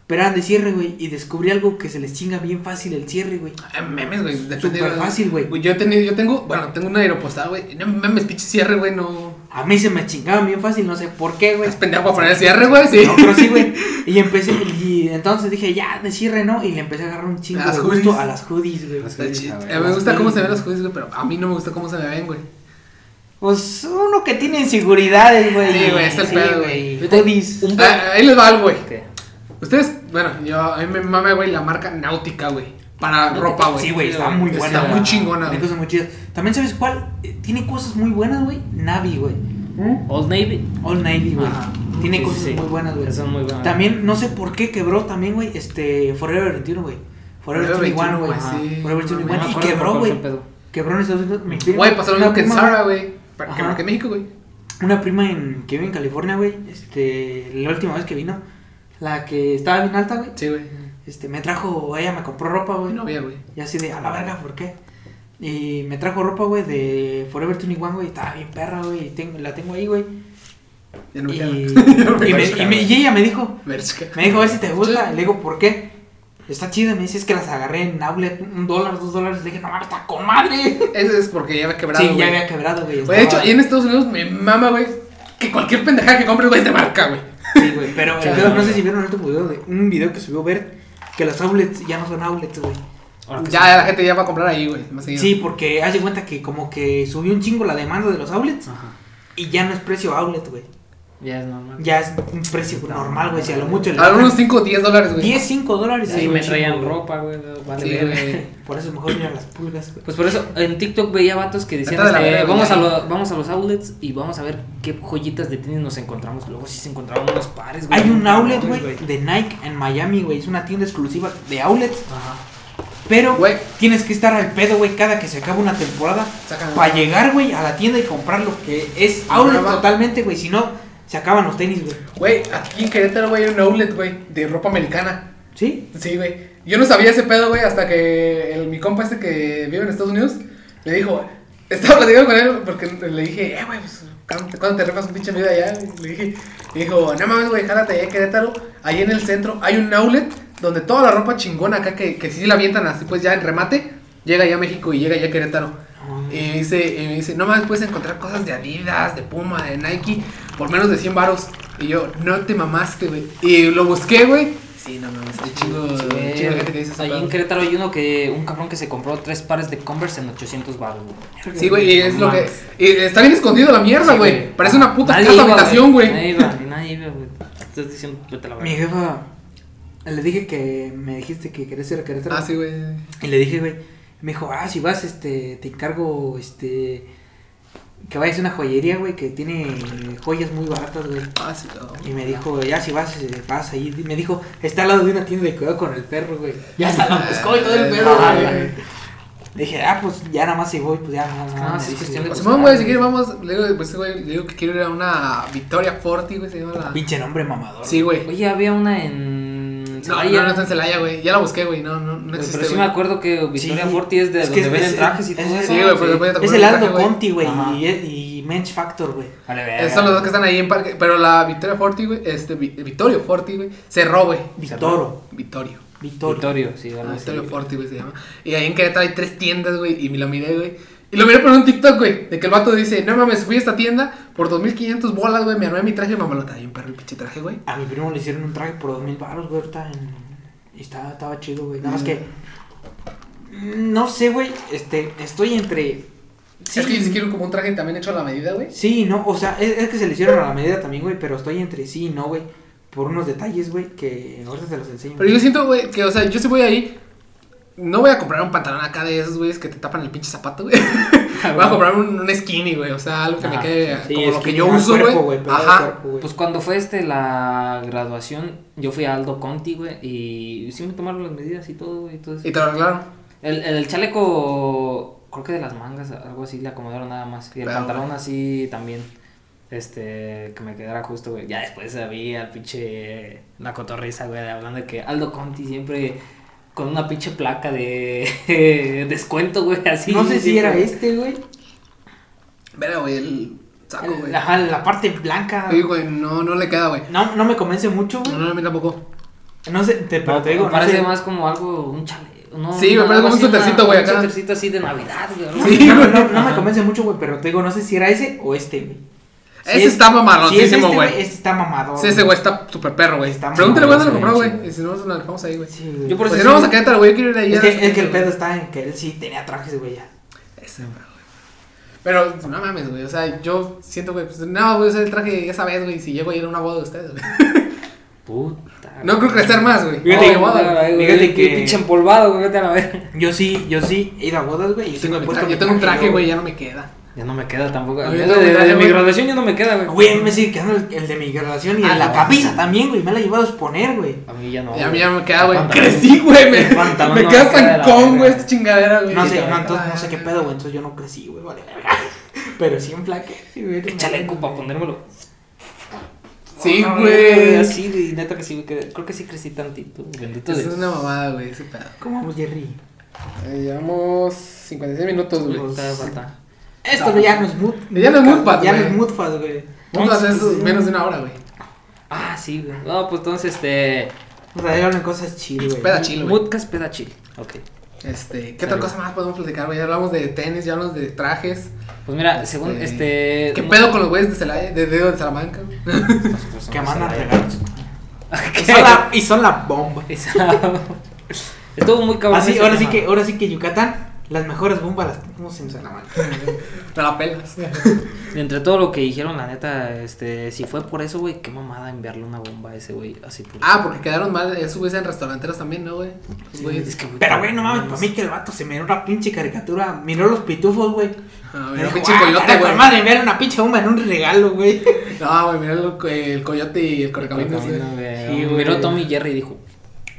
Pero eran de cierre, güey. Y descubrí algo que se les chinga bien fácil el cierre, güey. Ah, Memes, güey. Súper fácil, güey. Yo he tenido, yo tengo, bueno, tengo una aeropostal, güey. No memes, pinche cierre, güey, no. A mí se me chingaban bien fácil, no sé por qué, güey. Es pendejo para poner el cierre, güey, sí. No, pero sí, güey. Y empecé, y entonces dije, ya, de cierre, ¿no? Y le empecé a agarrar un chingo Las de hoodies. gusto a las hoodies, güey. Me gusta cómo se ven los juicios, güey, pero a mí no me gusta cómo se me ven, güey. Pues uno que tiene inseguridades, güey. Sí, güey, es el pedo, güey. Hoodies. Ah, ahí les va algo, güey. Ustedes, bueno, yo, a mí me mama, güey, la marca Náutica, güey. Para Náutica, ropa, güey. Sí, güey, está muy Está buena. muy chingona, Tiene güey. cosas muy chidas. También, ¿sabes cuál? Eh, Tiene cosas muy buenas, güey. Navi, güey. Old Navy. All Navy, güey. Tiene Sí, cosas sí. muy buenas, güey. Son muy buenas. También, no sé por qué quebró también, güey, este, Forever 21, güey. Forever Forever 21, 21, güey. sí. Forever No 21. mames. No me y quebró, güey. Quebró en Estados Unidos. Güey, pasó lo una mismo que en Zara, güey. Ajá. que en México, güey. Una prima en, que vive en California, güey. Este, la última vez que vino, la que estaba bien alta, güey. Sí, güey. Este, me trajo, ella me compró ropa, güey. Novia, güey. Y así de, a la verga, ¿por qué? Y me trajo ropa, güey, de Forever 21, güey. Estaba bien perra, güey. y tengo- La tengo ahí, güey. Ya no me Y, *laughs* me- me- ella me dijo, Merchka. me dijo, a ver si te gusta. Le digo, ¿por qué? Está chida. Me dice, es que las agarré en outlet, un dólar, dos dólares. Le dije, no mames, está con madre. Ese es porque ya había quebrado, sí, ya había quebrado, güey. De hecho, ahí en Estados Unidos me mama, güey, que cualquier pendejada que compres, güey, es de marca, güey. Sí, güey. Pero Claro. no sé si vieron el último video de un video que subió Bert, que los outlets ya no son outlets, güey. Ya la gente ya va a comprar ahí, güey. Sí, porque haz de cuenta que como que subió un chingo la demanda de los outlets Ajá. y ya no es precio outlet, güey. Ya es normal. Ya es un precio normal, güey. Si a lo mucho le A unos 5 o 10 dólares, güey. 10, 5 dólares. Sí, me traían ropa, güey. Vale, Sí, güey. *laughs* Por eso es mejor mirar las pulgas, güey. Pues por eso en TikTok veía vatos que decían, este, vamos, a lo- vamos a los outlets y vamos a ver qué joyitas de tenis nos encontramos. Luego sí se encontraban unos pares, güey. Hay un outlet, güey, de Nike en Miami, güey. Es una tienda exclusiva de outlets. Ajá. Pero Güey. tienes que estar al pedo, güey, cada que se acaba una temporada. Para llegar, güey, a la tienda y comprar lo que es outlet totalmente, güey. Si no, se acaban los tenis, güey. Güey, aquí en Querétaro, güey, hay un outlet, güey, de ropa americana. ¿Sí? Sí, güey. Yo no sabía ese pedo, güey, hasta que el, mi compa este que vive en Estados Unidos me dijo, *laughs* estaba platicando con él porque le dije, eh, güey, pues, ¿cuándo, te rifas un pinche video allá? Le dije, me dijo, no mames, güey, jálate allá en Querétaro, ahí en el centro hay un outlet donde toda la ropa chingona acá que, que sí la avientan así, pues ya en remate, llega ya a México y llega ya a Querétaro. Y me dice, y me dice, no mames, puedes encontrar cosas de Adidas, de Puma, de Nike, por menos de 100 varos. Y yo, no te mamaste, güey. Y lo busqué, güey. Sí, no mames, qué chingo, Sí, chingo gente que dice esa Ahí en Querétaro hay uno que, un cabrón que se compró tres pares de Converse en 800 baros, güey. Sí, güey, y es No lo que. y está bien escondido la mierda, Sí, güey. Parece una puta Nadie casa iba, habitación, Nadie güey. iba, ni nadie iba, güey. Estás diciendo, vete a la Mi jefa, le dije que me dijiste que querés ir a Querétaro. Ah, sí, güey. Y le dije, güey, me dijo, ah, si vas, este, te encargo, este, que vayas a una joyería, güey, que tiene joyas muy baratas, güey. Ah, sí, no. Y me dijo, ya si vas, eh, vas ahí. Me dijo, está al lado de una tienda de cuidado con el perro, güey. Ya hasta lo buscó y todo el *laughs* perro, Ah, güey. dije, ah, pues ya nada más si voy, pues ya nada más. no, sí, es cuestión de Pues, güey, si quieres, vamos. Le digo, pues, güey, le digo que quiero ir a una Victoria Forti, güey. Se llama la. Pinche nombre mamador. Sí, güey. Oye, había una en. No, no, Celaya. no está en Celaya, güey. Ya la busqué, güey. No, no, no Pero existe. sí me güey. acuerdo que Victoria Sí, Forti es de es que donde es- venden es- trajes y es- todo es- eso. Sí, güey, pues después te Es el Aldo güey. Conti, güey, Ajá. y, y Mensch Factor, güey. Vale, Esos son los dos que están ahí en parque. Pero la Victoria Forti, güey. Este, Vi- Vittorio Forti, güey. Cerró, güey. Victoro. Vittorio. Victorio. Victorio, sí, Ah, algo así. Victorio Forti, güey, se llama. Y ahí en Querétaro hay tres tiendas, güey. Y me lo miré, güey. Y lo miré por un TikTok, güey. De que el vato dice: No mames, fui a esta tienda por 2500 bolas, güey. Me armé mi traje, mamalota. Bien perro el pinche traje, güey. A mi primo le hicieron un traje por dos mil baros, güey, ahorita en... Y estaba, estaba chido, güey. Nada más que... No sé, güey, este, estoy entre... Sí, Es que sí quiero como un traje también hecho a la medida, güey. Sí, no, o sea, es, es que se le hicieron a la medida también, güey, pero estoy entre sí y no, güey. Por unos detalles, güey, que ahorita te los enseño. Pero yo siento, güey, que, o sea, yo sí voy ahí. No voy a comprar un pantalón acá de esos, güeyes, que te tapan el pinche zapato, güey. *laughs* Voy a comprarme un, un skinny, güey. O sea, algo que me quede Sí, como es lo que yo uso, güey. Ajá. cuerpo, güey. Pues cuando fue este la graduación, yo fui a Aldo Conti, güey, y sí me tomaron las medidas y todo, güey. Y te lo arreglaron. el, el chaleco, creo que de las mangas, algo así, le acomodaron nada más. Y el Pero, pantalón así también. Este, que me quedara justo, güey. Ya después había pinche. La cotorriza, güey, hablando de que Aldo Conti siempre con una pinche placa de *laughs* descuento, güey, así. no sé si era este, güey. Verá, güey, el saco, El- güey. Ajá, la parte blanca. Sí, güey, no, no le queda, güey. No, no me convence mucho, No, güey. no, a mí tampoco. No sé, te, pero No, te digo, me no parece sé. más como algo, un chale. No, Sí, me no, parece como un suétercito, güey, Un acá. suétercito así de Navidad, güey. Sí, no, güey. no, no me convence mucho, güey, pero te digo, no sé si era ese o este, güey. Ese es- está Si es mamalosísimo, este, güey. Este está mamador. Sí, ese güey está súper perro, güey. Pregúntale muy cuándo lo compró, güey. Y si no, nos la dejamos ahí, güey. Sí, güey. Yo por Pues eso si no vamos a sí- Querétaro, güey, yo quiero ir ahí. Es que, es que el pedo está en que él sí tenía trajes, güey, ya. Ese, güey. Pero no mames, güey. O sea, yo siento, güey, pues no, voy a usar el traje esa vez, güey. Si llego a ir a una boda de ustedes, güey. Puta. No creo crecer más, güey. Fíjate, No, boda, güey. fíjate que- Pinche empolvado, güey, vete a la ver. Yo sí, yo sí he ido a bodas, güey. Yo sí tengo, un traje, güey, ya no me queda. Ya no me queda tampoco. De, mi graduación ya no me queda, güey. Güey, a mí me sigue quedando el, el de mi graduación y Ah, la no. camisa también, güey. Me la he llevado a exponer, güey. A mí ya no. Y a mí güey. ya me queda, güey. Crecí, güey. Me, me no queda zancón, verga. güey, esta chingadera, güey. No sé, Sí, no, entonces no sé qué pedo, güey. Entonces yo no crecí, güey, vale. *laughs* Pero sí en flaque, güey. El chaleco para ponérmelo. Sí, güey. Así, güey, neta que sí, que- creo que sí crecí tantito. Bendito es una mamada, güey, ese pedo. ¿Cómo vamos, Jerry? Eh, llevamos 56 minutos, güey. Esto ya no es mood. Ya no es Ya no es moodpad, güey. Hacer Sí. menos de una hora, güey. Ah, sí, güey. No, pues entonces, este. O sea, díganme cosas chill, güey. Peda chill, güey. Moodcast peda chill. Ok. Este, ¿qué otra cosa más podemos platicar, güey? Ya hablamos de tenis, ya hablamos de trajes. Pues mira, según este. ¿Qué pedo con los güeyes de Celaya, de dedo de Salamanca? *laughs* Que mandan regalos. ¿Qué? Y son la, y son la bomba. *laughs* Estuvo muy cabrón. Así, ahora sí que, ahora sí que Yucatán, las mejores bombas las tenemos en Salamanca. *laughs* Te la pelas. *laughs* Entre todo lo que dijeron, la neta, este, si fue por eso, güey, qué mamada enviarle una bomba a ese güey, así por Ah, porque quedaron mal esos güeyes en restauranteros también, ¿no, güey? Esos güeyes. es que, güey, Pero, güey, no mames, para mí que el vato se miró una pinche caricatura. Miró los pitufos, güey. Ah, dijo, pinche "Ah, coyote, güey. madre, enviarle una pinche bomba en un regalo, güey. *laughs* No, güey, mira el, el coyote y el correcaminos, güey. Sí. Miró Tommy Jerry y dijo,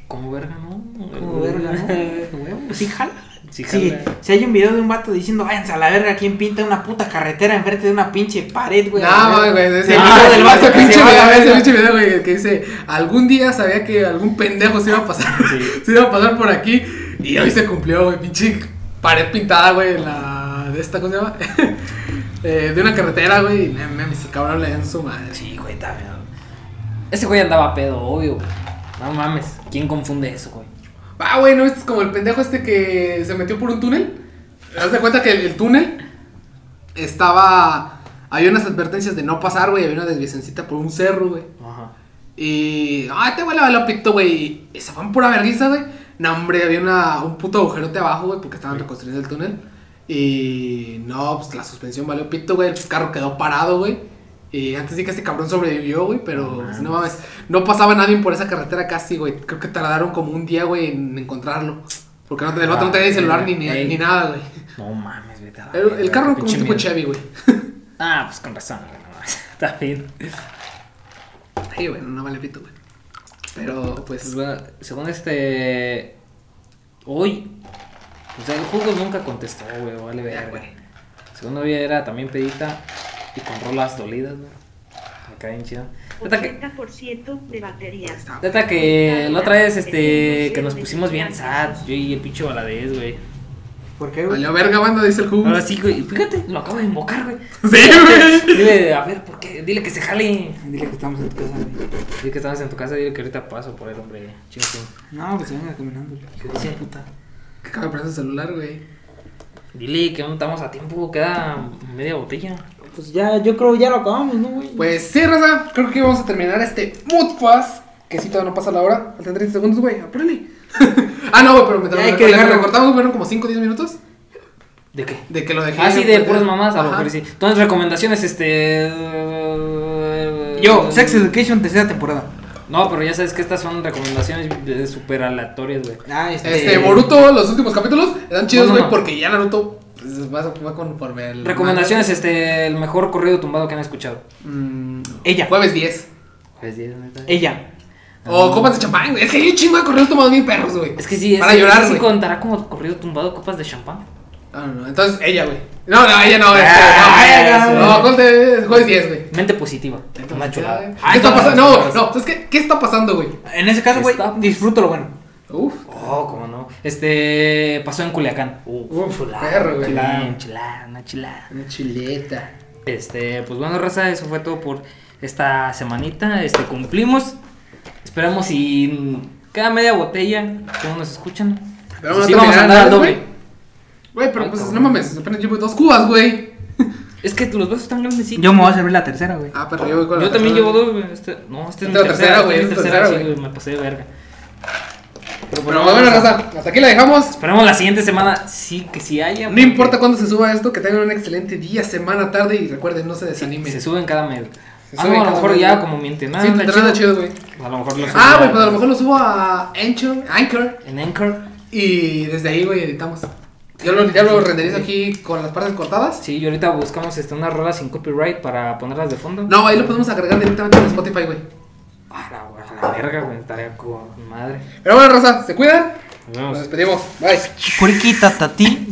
¿cómo verga, no? Como verga, ¿no? Sí, jala. Sí, Sí, si hay un video de un vato diciendo, váyanse a la verga, ¿quién pinta una puta carretera enfrente de una pinche pared, güey? No, güey, ese, Se ese- bajó del vato pinche video, ese pinche video, güey, que dice, algún día sabía que algún pendejo se iba a pasar, Sí. *laughs* se iba a pasar por aquí, y hoy se cumplió, güey, pinche pared pintada, güey, en la, de esta, ¿cómo se llama? *laughs* Eh, de una carretera, güey, y me, me, cabrón le dan su madre. Sí, güey, también. Ese güey andaba pedo, obvio, güey. No mames, ¿quién confunde eso, güey? Ah, güey, ¿no viste como el pendejo este que se metió por un túnel? ¿Te das de cuenta que el, el túnel estaba... Había unas advertencias de no pasar, güey, había una desviacioncita por un cerro, güey. Ajá. Y. ¡Ay, te huele a lo pito, güey! Y se fue en pura vergüenza, güey. No, hombre, había una, un puto agujerote abajo, güey, porque estaban reconstruyendo el túnel. Y. No, pues la suspensión valió pito, güey. El carro quedó parado, güey. Y antes sí que este cabrón sobrevivió, güey, pero pues, no mames. No pasaba nadie por esa carretera casi, güey. Creo que tardaron como un día, güey, en encontrarlo. Porque no, el vato no tenía ni celular ni, ni, ni nada, güey. No mames, vete a El, el carro como un tipo. Chevy, güey. Ah, pues con razón, güey, no mames. *laughs* Está bien. Sí, güey, no vale pito, güey. Pero, Pues pues. bueno, según este. Hoy. O sea, el juego nunca contestó, güey, vale verga. güey. Según hoy era también pedita y con rolas dolidas, güey. Acá bien chido. Neta que, 80% de batería. neta que la otra vez, este, que nos pusimos bien sad, yo y el pinche baladez, güey. ¿Por qué, güey? Valió verga, banda, dice el jugo. Ahora sí, güey, fíjate, lo acabo de invocar, güey. *laughs* Sí, güey. Dile, a ver, ¿por qué? Dile que se jale. Dile que estamos en tu casa, güey. Dile que estamos en tu casa, dile que ahorita paso por el hombre. Ching, ching. No, que se venga caminando. Hijo de Sí. puta. Que acaba de prender su celular, güey. Dile que no estamos a tiempo, queda media botella. Pues ya, yo creo ya lo acabamos, ¿no, güey? Pues sí, Raza, creo que vamos a terminar este Mood Pass. Que si todavía no pasa la hora. Faltan 30 segundos, güey. Apúrale. *laughs* ah, no, güey, pero Ya hay que dejarlo. recortamos, fueron como 5 o 10 minutos. ¿De qué? De que lo dejé. Ah, sí, de puras mamás, a lo mejor sí. Entonces, recomendaciones, este. Yo, Sex Education, tercera temporada. No, pero ya sabes que estas son recomendaciones súper aleatorias, güey. Ah, este. Este, Boruto, los últimos capítulos, eran chidos, No, no, güey, no. porque ya Naruto Va, va conforme al. Recomendaciones, este, el mejor corrido tumbado que han escuchado. Mm, Ella. Jueves 10. Pues, diez, neta. Ella. O copas de champán, güey. Es que hay un chingo de correos tomados bien perros, güey. Es que sí, es Para que llorar, sí güey. contará como corrido tumbado copas de champán. Ah, no, no. Entonces, ella, güey. No, no, ella no. este, Ah, no, ella, no, no, conte jueves 10, güey. Mente positiva. Una chulada. ¿Qué Ay, está no, pasando? no, No, no. no. ¿Sabes qué? ¿Qué está pasando, güey? En ese caso, güey, disfruto lo bueno. Uf. Oh, cómo no. Este pasó en Culiacán. Uf, chulada, perro, güey. chulada, una chulada, una chulada. Una chuleta. Este, pues bueno, raza, eso fue todo por esta semanita. Este, cumplimos. Esperamos y cada media botella no nos escuchan. Pero pues no sí vamos a andar al doble. güey. Pero Ay, pues cabrón. no mames, apenas llevo dos cubas, güey. *laughs* Es que los vasos están grandecitos. Yo me voy a servir la tercera, güey. Ah, pero yo voy con la Yo también llevo dos, güey. Este, no, este es mi Esta es la tercera, güey, esta es mi esta es tercera, la sí, tercera, güey, me pasé de verga. Pero, Pero bueno, raza, hasta aquí la dejamos. Esperemos la siguiente semana sí que sí haya. No porque importa cuándo se suba esto, que tengan un excelente día, semana, tarde y recuerden, no se desanimen. Se suben cada mes. Ah, no, a lo mejor ya como mi internet. Sí, te anda chido, güey. A lo mejor lo subo Ah, güey, pues a lo mejor lo subo a Anchor, Anchor En Anchor. y desde ahí, güey, editamos. Yo lo, ya lo renderizo aquí con las partes cortadas. Sí, y ahorita buscamos este, unas rolas sin copyright para ponerlas de fondo. No, ahí lo podemos agregar directamente en Spotify, güey. Ah, la, la verga, güey. Estaría con madre. Pero bueno, Rosa, se cuidan. Nos despedimos. Bye. Puriquita, tati.